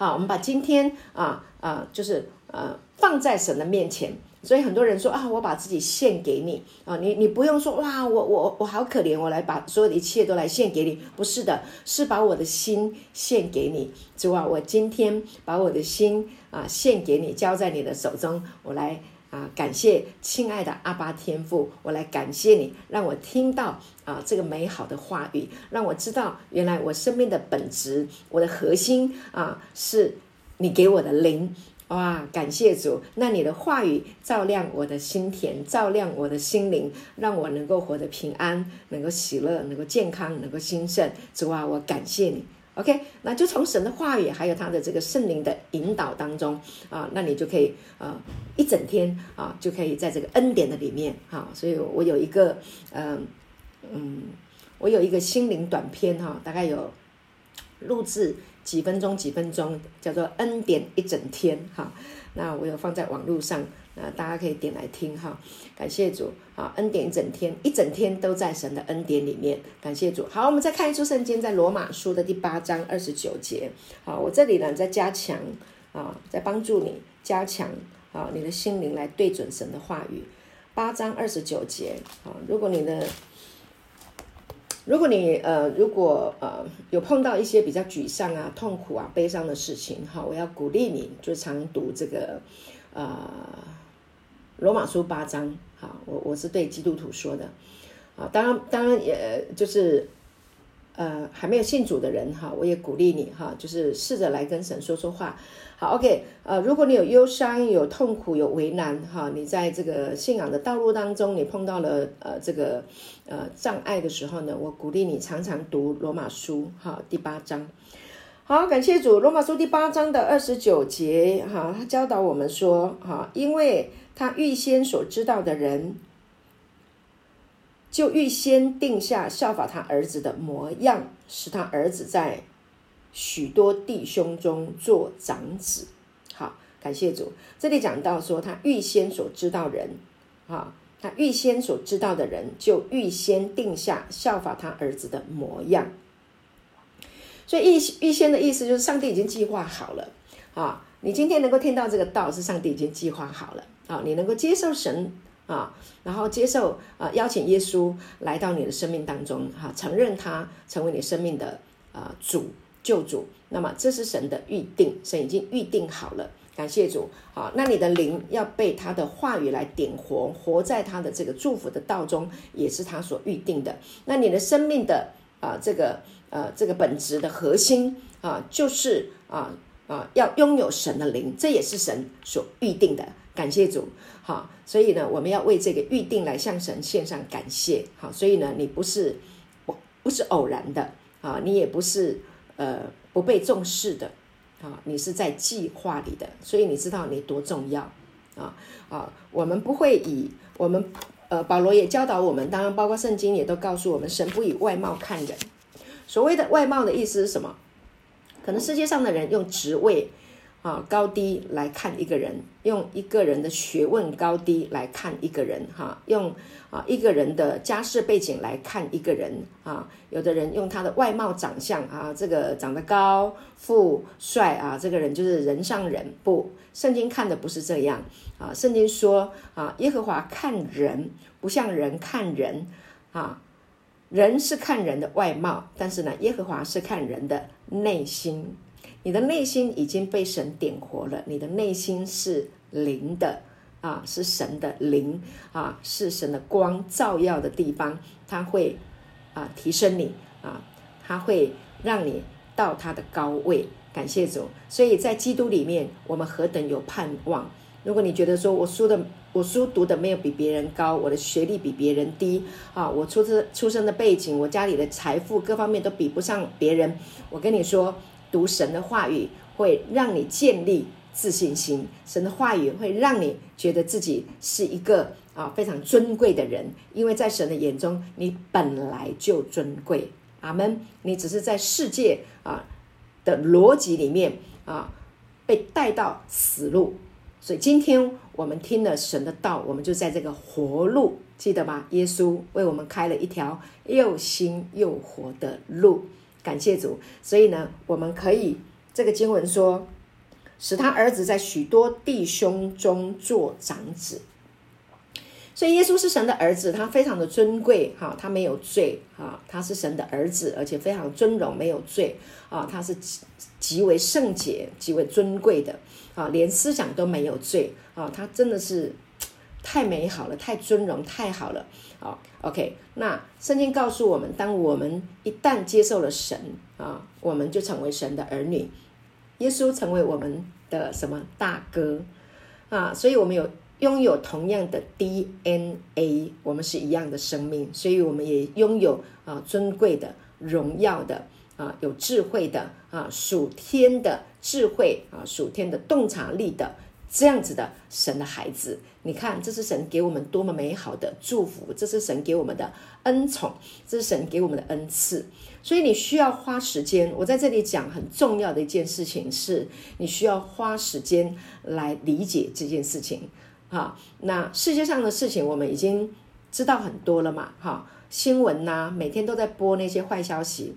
啊，我们把今天啊啊，就是呃放在神的面前。所以很多人说啊，我把自己献给你啊，你你不用说哇，我我我好可怜，我来把所有的一切都来献给你。不是的，是把我的心献给你。主啊，我今天把我的心啊献给你，交在你的手中，我来。啊，感谢亲爱的阿爸天父，我来感谢你，让我听到啊这个美好的话语，让我知道原来我生命的本质，我的核心啊是你给我的灵，哇，感谢主，那你的话语照亮我的心田，照亮我的心灵，让我能够活得平安，能够喜乐，能够健康，能够兴盛，主啊，我感谢你。OK，那就从神的话语，还有他的这个圣灵的引导当中啊，那你就可以啊一整天啊就可以在这个恩典的里面哈。所以我有一个嗯嗯，我有一个心灵短片哈，大概有录制几分钟几分钟，叫做恩典一整天哈。那我有放在网络上。啊，大家可以点来听哈，感谢主啊，恩典一整天，一整天都在神的恩典里面，感谢主。好，我们再看一处圣经，在罗马书的第八章二十九节。好，我这里呢在加强啊，在帮助你加强啊，你的心灵来对准神的话语。八章二十九节啊，如果你的，如果你呃，如果呃有碰到一些比较沮丧啊、痛苦啊、悲伤的事情，哈，我要鼓励你，就常读这个。呃罗马书八章，好，我我是对基督徒说的，啊，当然当然也就是，呃，还没有信主的人哈，我也鼓励你哈，就是试着来跟神说说话，好，OK，呃，如果你有忧伤、有痛苦、有为难哈，你在这个信仰的道路当中，你碰到了呃这个呃障碍的时候呢，我鼓励你常常读罗马书哈第八章，好，感谢主，罗马书第八章的二十九节哈，他教导我们说哈，因为。他预先所知道的人，就预先定下效法他儿子的模样，使他儿子在许多弟兄中做长子。好，感谢主。这里讲到说，他预先所知道人，啊，他预先所知道的人，就预先定下效法他儿子的模样。所以预预先的意思就是，上帝已经计划好了啊。你今天能够听到这个道，是上帝已经计划好了。啊，你能够接受神啊，然后接受啊，邀请耶稣来到你的生命当中，哈、啊，承认他成为你生命的啊主救主。那么这是神的预定，神已经预定好了。感谢主，好、那你的灵要被他的话语来点活，活在他的这个祝福的道中，也是他所预定的。那你的生命的啊，这个呃这个本质的核心啊，就是啊啊要拥有神的灵，这也是神所预定的。感谢主，好，所以呢，我们要为这个预定来向神献上感谢，好，所以呢，你不是不不是偶然的啊，你也不是呃不被重视的啊，你是在计划里的，所以你知道你多重要啊啊，我们不会以我们呃保罗也教导我们，当然包括圣经也都告诉我们，神不以外貌看人，所谓的外貌的意思是什么？可能世界上的人用职位啊高低来看一个人，用一个人的学问高低来看一个人，哈，用啊一个人的家世背景来看一个人啊。有的人用他的外貌长相啊，这个长得高富帅啊，这个人就是人上人。不，圣经看的不是这样啊。圣经说啊，耶和华看人不像人看人啊。人是看人的外貌，但是呢，耶和华是看人的内心。你的内心已经被神点活了，你的内心是灵的啊，是神的灵啊，是神的光照耀的地方，它会啊提升你啊，它会让你到它的高位。感谢主，所以在基督里面，我们何等有盼望。如果你觉得说我书的我书读的没有比别人高，我的学历比别人低啊，我出生出生的背景，我家里的财富各方面都比不上别人，我跟你说，读神的话语会让你建立自信心，神的话语会让你觉得自己是一个啊非常尊贵的人，因为在神的眼中你本来就尊贵。阿门。你只是在世界啊的逻辑里面啊被带到死路。所以今天我们听了神的道，我们就在这个活路，记得吗？耶稣为我们开了一条又新又活的路，感谢主。所以呢，我们可以这个经文说，使他儿子在许多弟兄中做长子。所以耶稣是神的儿子，他非常的尊贵，哈，他没有罪，哈，他是神的儿子，而且非常尊荣，没有罪，啊，他是极极为圣洁、极为尊贵的。啊，连思想都没有罪啊！他真的是太美好了，太尊荣，太好了。好，OK。那圣经告诉我们，当我们一旦接受了神啊，我们就成为神的儿女。耶稣成为我们的什么大哥啊？所以我们有拥有同样的 DNA，我们是一样的生命，所以我们也拥有啊尊贵的、荣耀的啊有智慧的啊属天的。智慧啊，属天的洞察力的这样子的神的孩子，你看，这是神给我们多么美好的祝福，这是神给我们的恩宠，这是神给我们的恩赐。所以你需要花时间。我在这里讲很重要的一件事情是，你需要花时间来理解这件事情。哈，那世界上的事情我们已经知道很多了嘛？哈，新闻呐，每天都在播那些坏消息。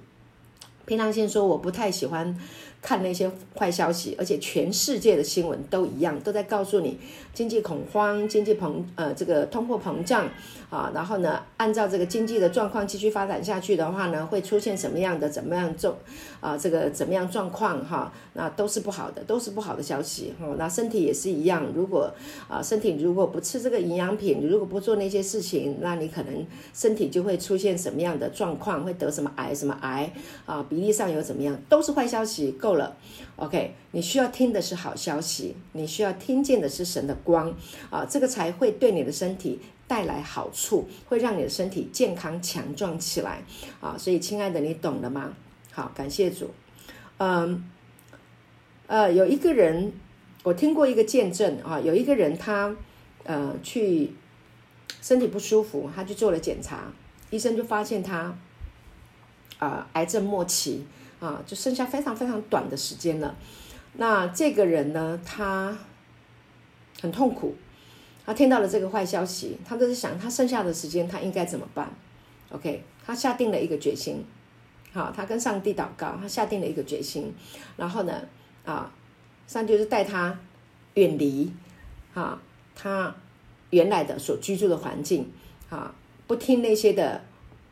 平常心说，我不太喜欢。看那些坏消息，而且全世界的新闻都一样，都在告诉你经济恐慌、经济膨呃这个通货膨胀啊，然后呢，按照这个经济的状况继续发展下去的话呢，会出现什么样的怎么样状啊这个怎么样状况哈，那都是不好的，都是不好的消息哈。那身体也是一样，如果啊身体如果不吃这个营养品，如果不做那些事情，那你可能身体就会出现什么样的状况，会得什么癌什么癌啊，比例上有怎么样，都是坏消息够了，OK，你需要听的是好消息，你需要听见的是神的光啊，这个才会对你的身体带来好处，会让你的身体健康强壮起来啊。所以，亲爱的，你懂了吗？好，感谢主。嗯，呃，有一个人，我听过一个见证啊，有一个人他呃去身体不舒服，他去做了检查，医生就发现他啊、呃、癌症末期。啊，就剩下非常非常短的时间了。那这个人呢，他很痛苦。他听到了这个坏消息，他都是想，他剩下的时间他应该怎么办？OK，他下定了一个决心。好，他跟上帝祷告，他下定了一个决心。然后呢，啊，上帝就是带他远离啊，他原来的所居住的环境啊，不听那些的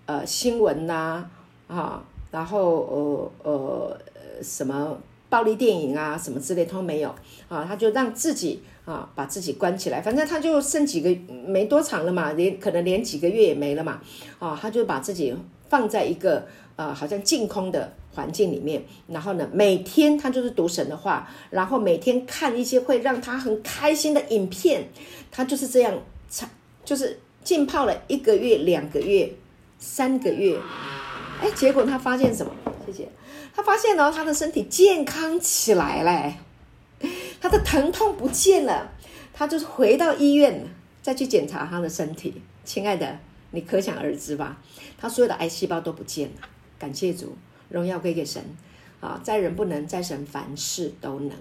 呃新闻呐。啊然后呃呃什么暴力电影啊什么之类都没有。啊，他就让自己啊把自己关起来，反正他就剩几个没多长了嘛，连可能连几个月也没了嘛啊，他就把自己放在一个啊好像净空的环境里面，然后呢，每天他就是读神的话，然后每天看一些会让他很开心的影片，他就是这样，就是浸泡了一个月、两个月、三个月，哎，结果他发现什么？谢谢，他发现呢，他的身体健康起来了，他的疼痛不见了，他就是回到医院再去检查他的身体。亲爱的，你可想而知吧？他所有的癌细胞都不见了，感谢主。荣耀归给神，啊，在人不能，在神凡事都能。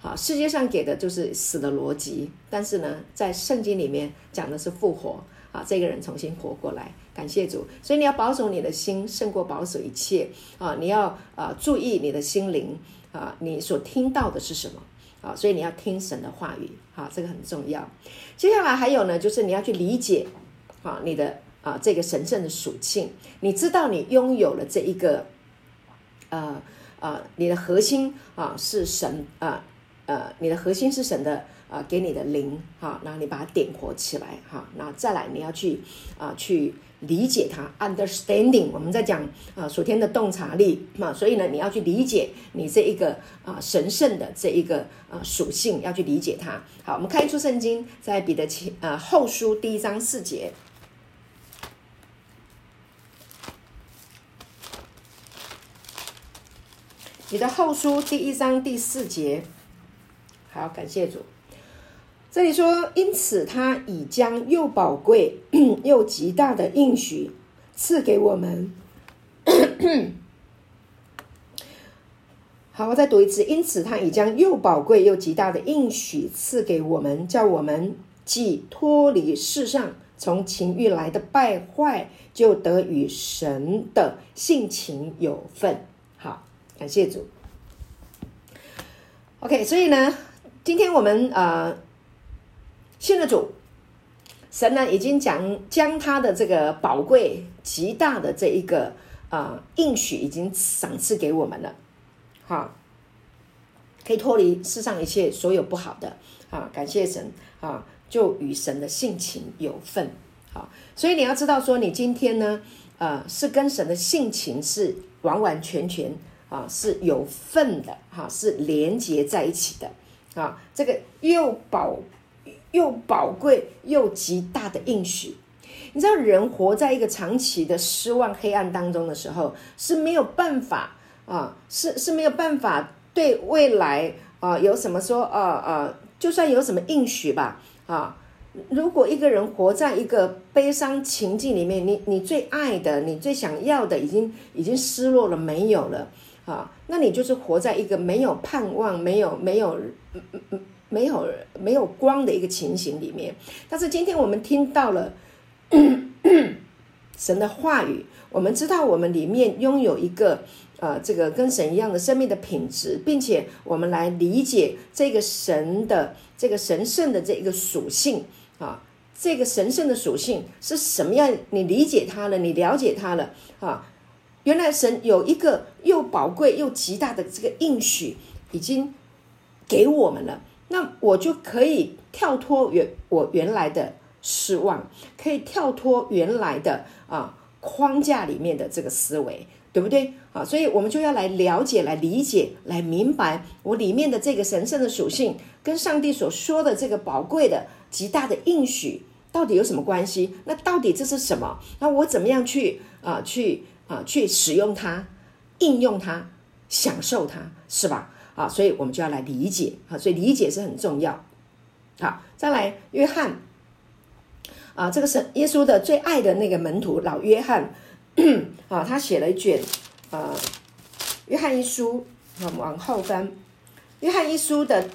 好，世界上给的就是死的逻辑，但是呢，在圣经里面讲的是复活，啊，这个人重新活过来，感谢主。所以你要保守你的心，胜过保守一切啊！你要啊注意你的心灵啊，你所听到的是什么啊？所以你要听神的话语，啊，这个很重要。接下来还有呢，就是你要去理解啊，你的啊这个神圣的属性，你知道你拥有了这一个。呃呃，你的核心啊是神啊呃，你的核心是神的啊、给你的灵哈，然后你把它点活起来哈，然后再来你要去啊去理解它，understanding，我们在讲啊属天的洞察力嘛，所以呢你要去理解你这一个啊神圣的这一个啊属性，要去理解它。好，我们开出圣经，在彼得前呃后书第一章四节。你的后书第一章第四节，好，感谢主。这里说，因此他已将又宝贵 又极大的应许赐给我们。好，我再读一次。因此他已将又宝贵又极大的应许赐给我们，叫我们既脱离世上从情欲来的败坏，就得与神的性情有份。好感谢主。OK，所以呢，今天我们呃信了主，神呢已经讲将他的这个宝贵极大的这一个啊、应许已经赏赐给我们了，哈，可以脱离世上一切所有不好的。啊，感谢神。啊，就与神的性情有份，好，所以你要知道说，你今天呢，呃，是跟神的性情是完完全全。啊，是有份的，哈，是连接在一起的，啊，这个又宝又宝贵又极大的应许，你知道，人活在一个长期的失望黑暗当中的时候，是没有办法啊，是是没有办法对未来啊有什么说啊啊，就算有什么应许吧，啊，如果一个人活在一个悲伤情境里面，你你最爱的，你最想要的，已经已经失落了，没有了。啊，那你就是活在一个没有盼望、没有、没有、没有、没有光的一个情形里面。但是今天我们听到了神的话语，我们知道我们里面拥有一个呃，这个跟神一样的生命的品质，并且我们来理解这个神的这个神圣的这一个属性啊，这个神圣的属性是什么样？你理解它了，你了解它了啊。原来神有一个又宝贵又极大的这个应许，已经给我们了。那我就可以跳脱原我原来的失望，可以跳脱原来的啊框架里面的这个思维，对不对啊？所以我们就要来了解、来理解、来明白我里面的这个神圣的属性，跟上帝所说的这个宝贵的极大的应许到底有什么关系？那到底这是什么？那我怎么样去啊去？啊，去使用它，应用它，享受它，是吧？啊，所以我们就要来理解啊，所以理解是很重要。好，再来，约翰啊，这个是耶稣的最爱的那个门徒老约翰 啊，他写了一卷啊，约翰一书，我们往后翻，约翰一书的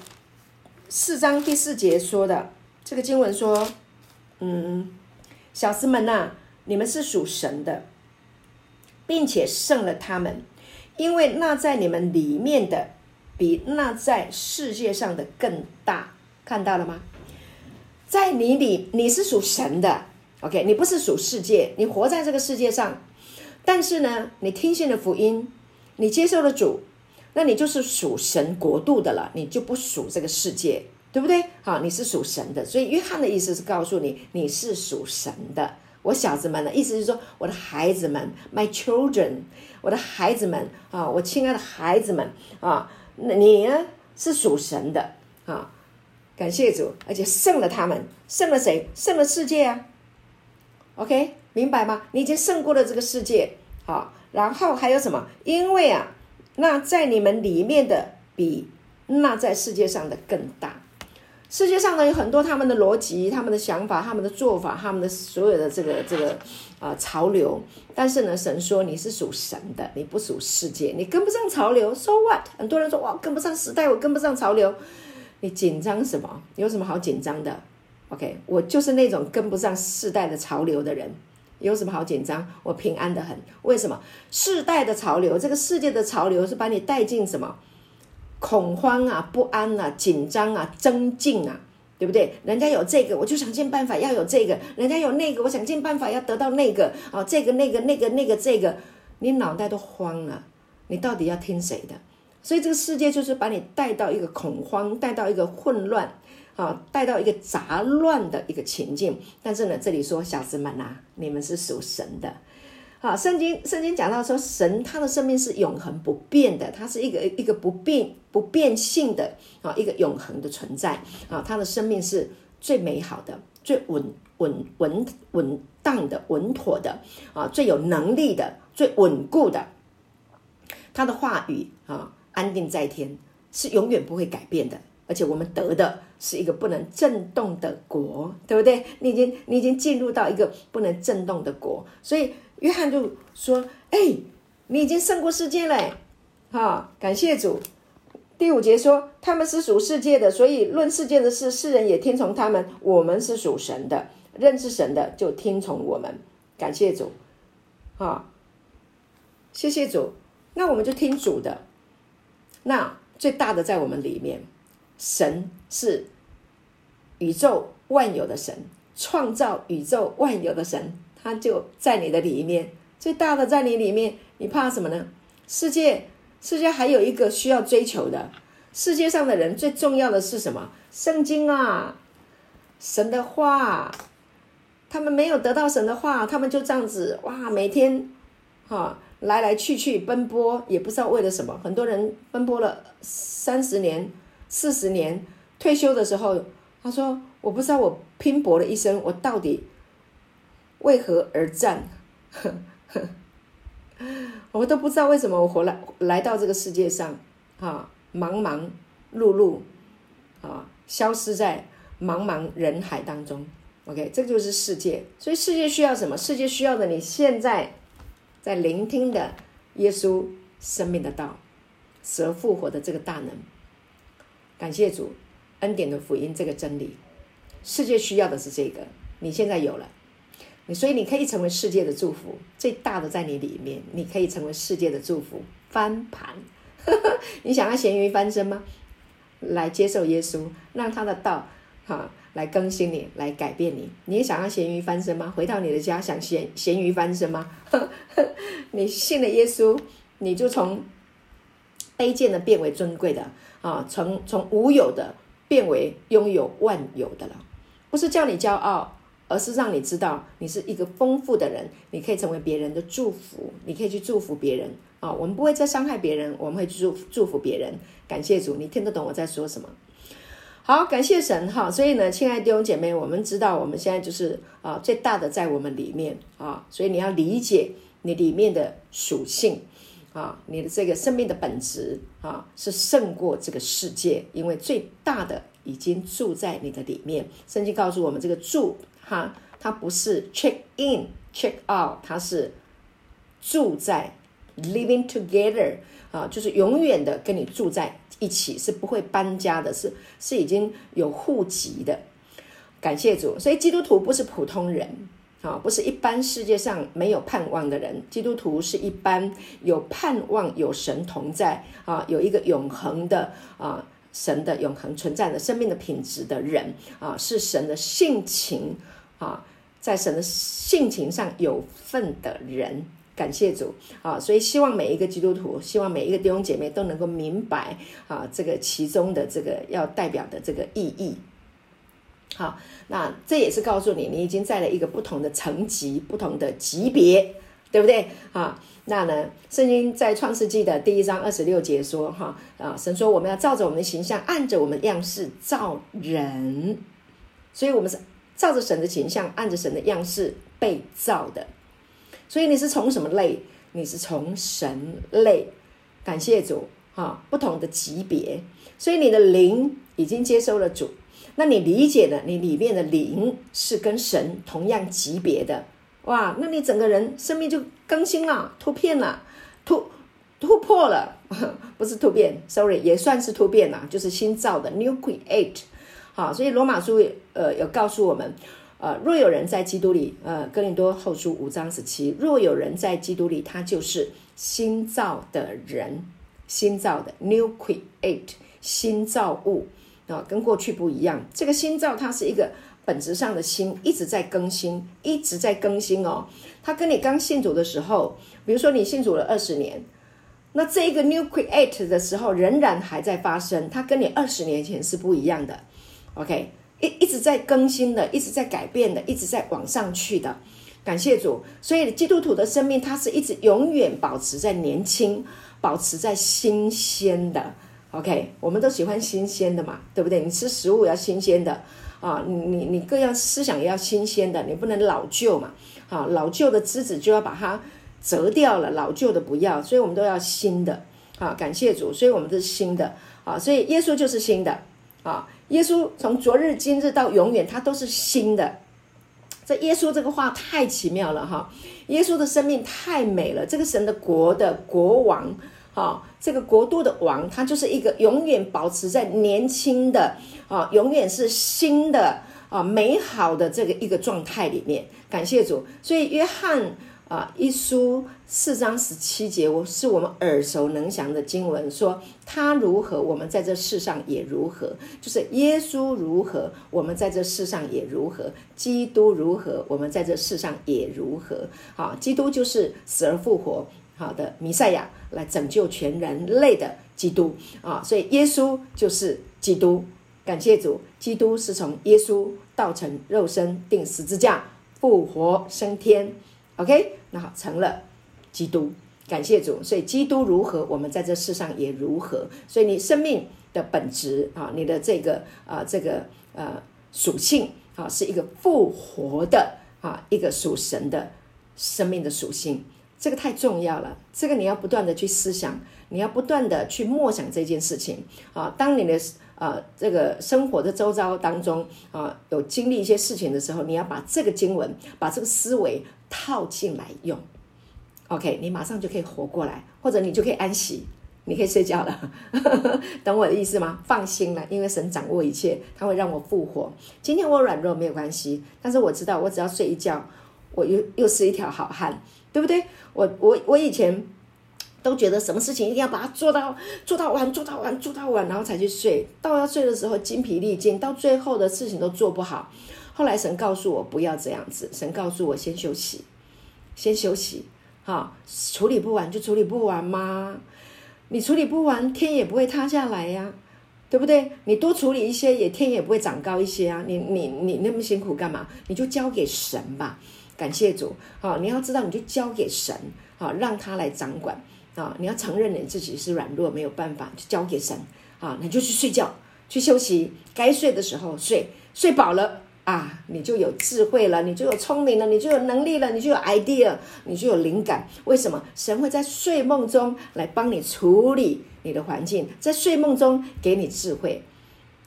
四章第四节说的这个经文说，嗯，小子们呐、你们是属神的。并且胜了他们，因为那在你们里面的，比那在世界上的更大。看到了吗？在你里，你是属神的，OK，你不是属世界，你活在这个世界上。但是呢，你听信了福音，你接受了主，那你就是属神国度的了，你就不属这个世界，对不对？好，你是属神的。所以约翰的意思是告诉你，你是属神的。我小子们的意思是说，我的孩子们，my children，我的孩子们啊，我亲爱的孩子们啊，那你呢是属神的啊，感谢主，而且胜了他们，胜了谁？胜了世界啊。OK，明白吗？你已经胜过了这个世界，好，然后还有什么？因为啊，那在你们里面的比那在世界上的更大。世界上呢，有很多他们的逻辑、他们的想法、他们的做法、他们的所有的这个这个啊、潮流。但是呢，神说你是属神的，你不属世界，你跟不上潮流。So what？很多人说哇，跟不上时代，我跟不上潮流。你紧张什么？有什么好紧张的？OK，我就是那种跟不上世代的潮流的人，有什么好紧张？我平安得很。为什么？世代的潮流，这个世界的潮流是把你带进什么？恐慌啊，不安啊，紧张啊，增进啊，对不对？人家有这个，我就想尽办法要有这个；人家有那个，我想尽办法要得到那个。哦，这个、那个、那个、那个、这个，你脑袋都慌了。你到底要听谁的？所以这个世界就是把你带到一个恐慌，带到一个混乱，啊，带到一个杂乱的一个情境。但是呢，这里说小子们啊，你们是属神的。好，圣经圣经讲到说，神他的生命是永恒不变的，他是一个一个不变不变性的啊，一个永恒的存在啊，他的生命是最美好的、最稳稳稳稳当的、稳妥的啊，最有能力的、最稳固的。他的话语啊，安定在天，是永远不会改变的，而且我们得的是一个不能震动的国，对不对？你已经你已经进入到一个不能震动的国，所以。约翰就说：“哎，你已经胜过世界了，哈！感谢主。”第五节说：“他们是属世界的，所以论世界的事，世人也听从他们。我们是属神的，认识神的就听从我们。感谢主，哈！谢谢主。那我们就听主的。那最大的在我们里面，神是宇宙万有的神，创造宇宙万有的神。”他就在你的里面，最大的在你里面，你怕什么呢？世界，世界还有一个需要追求的，世界上的人最重要的是什么？圣经啊，神的话，他们没有得到神的话，他们就这样子哇，每天哈来来去去奔波，也不知道为了什么。很多人奔波了三十年、四十年，退休的时候，他说：“我不知道我拼搏了一生，我到底。”为何而战？呵 呵我都不知道为什么我活来来到这个世界上，啊，忙忙碌碌，啊，消失在茫茫人海当中。OK，这就是世界。所以世界需要什么？世界需要的，你现在在聆听的耶稣生命的道，死而复活的这个大能。感谢主，恩典的福音这个真理，世界需要的是这个，你现在有了。所以你可以成为世界的祝福，最大的在你里面，你可以成为世界的祝福。翻盘，你想要咸鱼翻身吗？来接受耶稣，让他的道哈来更新你，来改变你。你也想要咸鱼翻身吗？回到你的家想咸咸鱼翻身吗？你信了耶稣，你就从卑贱的变为尊贵的啊，从从无有的变为拥有万有的了。不是叫你骄傲。而是让你知道，你是一个丰富的人，你可以成为别人的祝福，你可以去祝福别人啊！我们不会再伤害别人，我们会祝祝福别人。感谢主，你听得懂我在说什么？好，感谢神哈！所以呢，亲爱的弟兄姐妹，我们知道我们现在就是啊，最大的在我们里面啊，所以你要理解你里面的属性啊，你的这个生命的本质啊，是胜过这个世界，因为最大的已经住在你的里面。圣经告诉我们，这个住。哈，它不是 check in check out，它是住在 living together 啊，就是永远的跟你住在一起，是不会搬家的，是是已经有户籍的。感谢主，所以基督徒不是普通人啊，不是一般世界上没有盼望的人，基督徒是一般有盼望、有神同在啊，有一个永恒的啊神的永恒存在的生命的品质的人啊，是神的性情。啊，在神的性情上有份的人，感谢主啊！所以希望每一个基督徒，希望每一个弟兄姐妹都能够明白啊，这个其中的这个要代表的这个意义。好，那这也是告诉你，你已经在了一个不同的层级、不同的级别，对不对？啊，那呢，圣经在创世纪的第一章二十六节说，哈啊，神说我们要照着我们的形象，按着我们样式造人，所以我们是照着神的形象，按着神的样式被造的。所以你是从什么类？你是从神类。感谢主，哈，不同的级别，所以你的灵已经接收了主。那你理解了，你里面的灵是跟神同样级别的，哇！那你整个人生命就更新了，突变了，突突破了，不是突变，sorry，也算是突变了，就是新造的 new create。好，所以罗马书呃有告诉我们，呃，若有人在基督里，呃，哥林多后书五章十七，若有人在基督里，他就是新造的人，新造的 new create，新造物。啊，跟过去不一样。这个新造它是一个本质上的新，一直在更新，一直在更新哦。它跟你刚信主的时候，比如说你信主了二十年，那这一个 new create 的时候仍然还在发生，它跟你二十年前是不一样的。OK，一一直在更新的，一直在改变的，一直在往上去的。感谢主，所以基督徒的生命它是一直永远保持在年轻，保持在新鲜的。OK，我们都喜欢新鲜的嘛，对不对？你吃食物要新鲜的啊，你你你各样思想也要新鲜的，你不能老旧嘛。啊，老旧的枝子就要把它折掉了，老旧的不要，所以我们都要新的。啊，感谢主，所以我们都是新的。啊，所以耶稣就是新的。啊，耶稣从昨日、今日到永远，他都是新的。这耶稣这个话太奇妙了哈！耶稣的生命太美了，这个神的国的国王。哈，这个国度的王，他就是一个永远保持在年轻的啊，永远是新的啊，美好的这个一个状态里面。感谢主，所以约翰啊一书四章十七节，我是我们耳熟能详的经文，说他如何，我们在这世上也如何，就是耶稣如何，我们在这世上也如何，基督如何，我们在这世上也如何。好，基督就是死而复活。好的，弥赛亚来拯救全人类的基督啊，所以耶稣就是基督。感谢主，基督是从耶稣道成肉身，钉十字架，复活升天。OK，那好，成了基督。感谢主，所以基督如何，我们在这世上也如何。所以你生命的本质啊，你的这个啊，这个呃属性啊，是一个复活的啊，一个属神的生命的属性。这个太重要了，这个你要不断的去思想，你要不断的去默想这件事情啊。当你的呃这个生活的周遭当中啊有经历一些事情的时候，你要把这个经文，把这个思维套进来用，OK，你马上就可以活过来，或者你就可以安息，你可以睡觉了。懂我的意思吗？放心了，因为神掌握一切，他会让我复活。今天我软弱没有关系，但是我知道，我只要睡一觉，我又又是一条好汉。对不对？我我我以前都觉得什么事情一定要把它做到做到完，做到完，做到完，然后才去睡。到要睡的时候精疲力尽，到最后的事情都做不好。后来神告诉我不要这样子，神告诉我先休息，先休息。哈，处理不完就处理不完吗？你处理不完，天也不会塌下来呀，对不对？你多处理一些，也天也不会长高一些啊。你你你那么辛苦干嘛？你就交给神吧。感谢主，好，你要知道，你就交给神，好，让他来掌管，啊，你要承认你自己是软弱，没有办法，就交给神，啊，你就去睡觉，去休息，该睡的时候睡，睡饱了啊，你就有智慧了，你就有聪明了，你就有能力了，你就有 idea，你就有灵感。为什么？神会在睡梦中来帮你处理你的环境，在睡梦中给你智慧。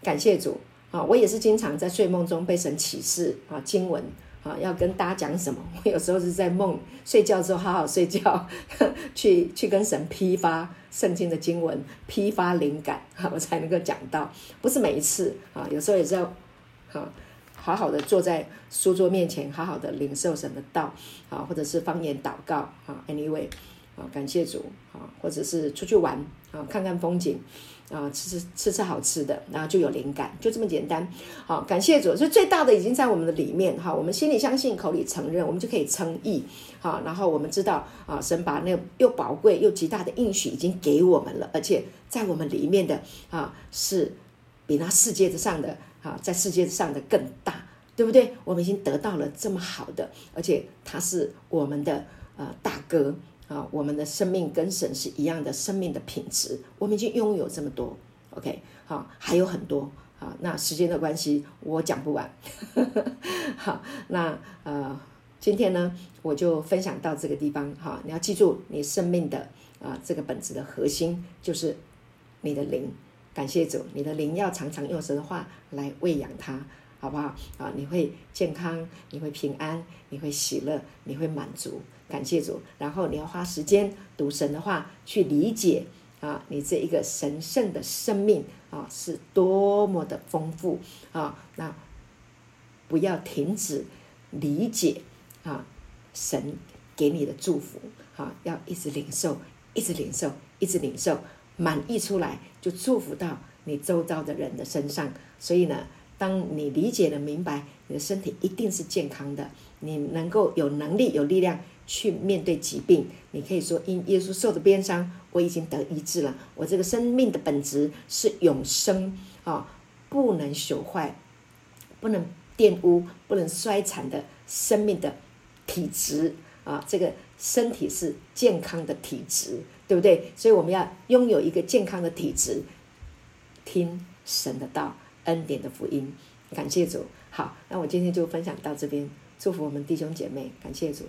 感谢主，啊，我也是经常在睡梦中被神启示啊，经文。啊，要跟大家讲什么？我有时候是在梦睡觉之后好好睡觉，去去跟神批发圣经的经文，批发灵感，我才能够讲到。不是每一次啊，有时候也是要啊好好的坐在书桌面前，好好的领受神的道啊，或者是方言祷告啊。Anyway，啊，感谢主啊，或者是出去玩啊，看看风景。啊，吃吃吃吃好吃的，然后就有灵感，就这么简单。好，感谢主，所以最大的已经在我们的里面哈，我们心里相信，口里承认，我们就可以称义。好，然后我们知道啊，神把那又宝贵又极大的应许已经给我们了，而且在我们里面的啊是比那世界之上的啊，在世界上的更大，对不对？我们已经得到了这么好的，而且他是我们的呃大哥啊，我们的生命跟神是一样的生命的品质，我们已经拥有这么多。OK，好，还有很多啊。那时间的关系，我讲不完。好，那呃，今天呢，我就分享到这个地方。哈，你要记住，你生命的啊这个本质的核心就是你的灵。感谢主，你的灵要常常用神的话来喂养它，好不好？啊，你会健康，你会平安，你会喜乐，你会满足。感谢主，然后你要花时间读神的话，去理解啊，你这一个神圣的生命啊，是多么的丰富啊！那不要停止理解啊，神给你的祝福啊，要一直领受，一直领受，一直领受。满溢出来，就祝福到你周遭的人的身上。所以呢，当你理解了、明白，你的身体一定是健康的，你能够有能力、有力量去面对疾病。你可以说，因耶稣受的鞭伤，我已经得医治了。我这个生命的本质是永生啊，不能朽坏，不能玷污，不能衰残的生命的体质啊，这个身体是健康的体质。对不对？所以我们要拥有一个健康的体质，听神的道，恩典的福音。感谢主。好，那我今天就分享到这边，祝福我们弟兄姐妹。感谢主。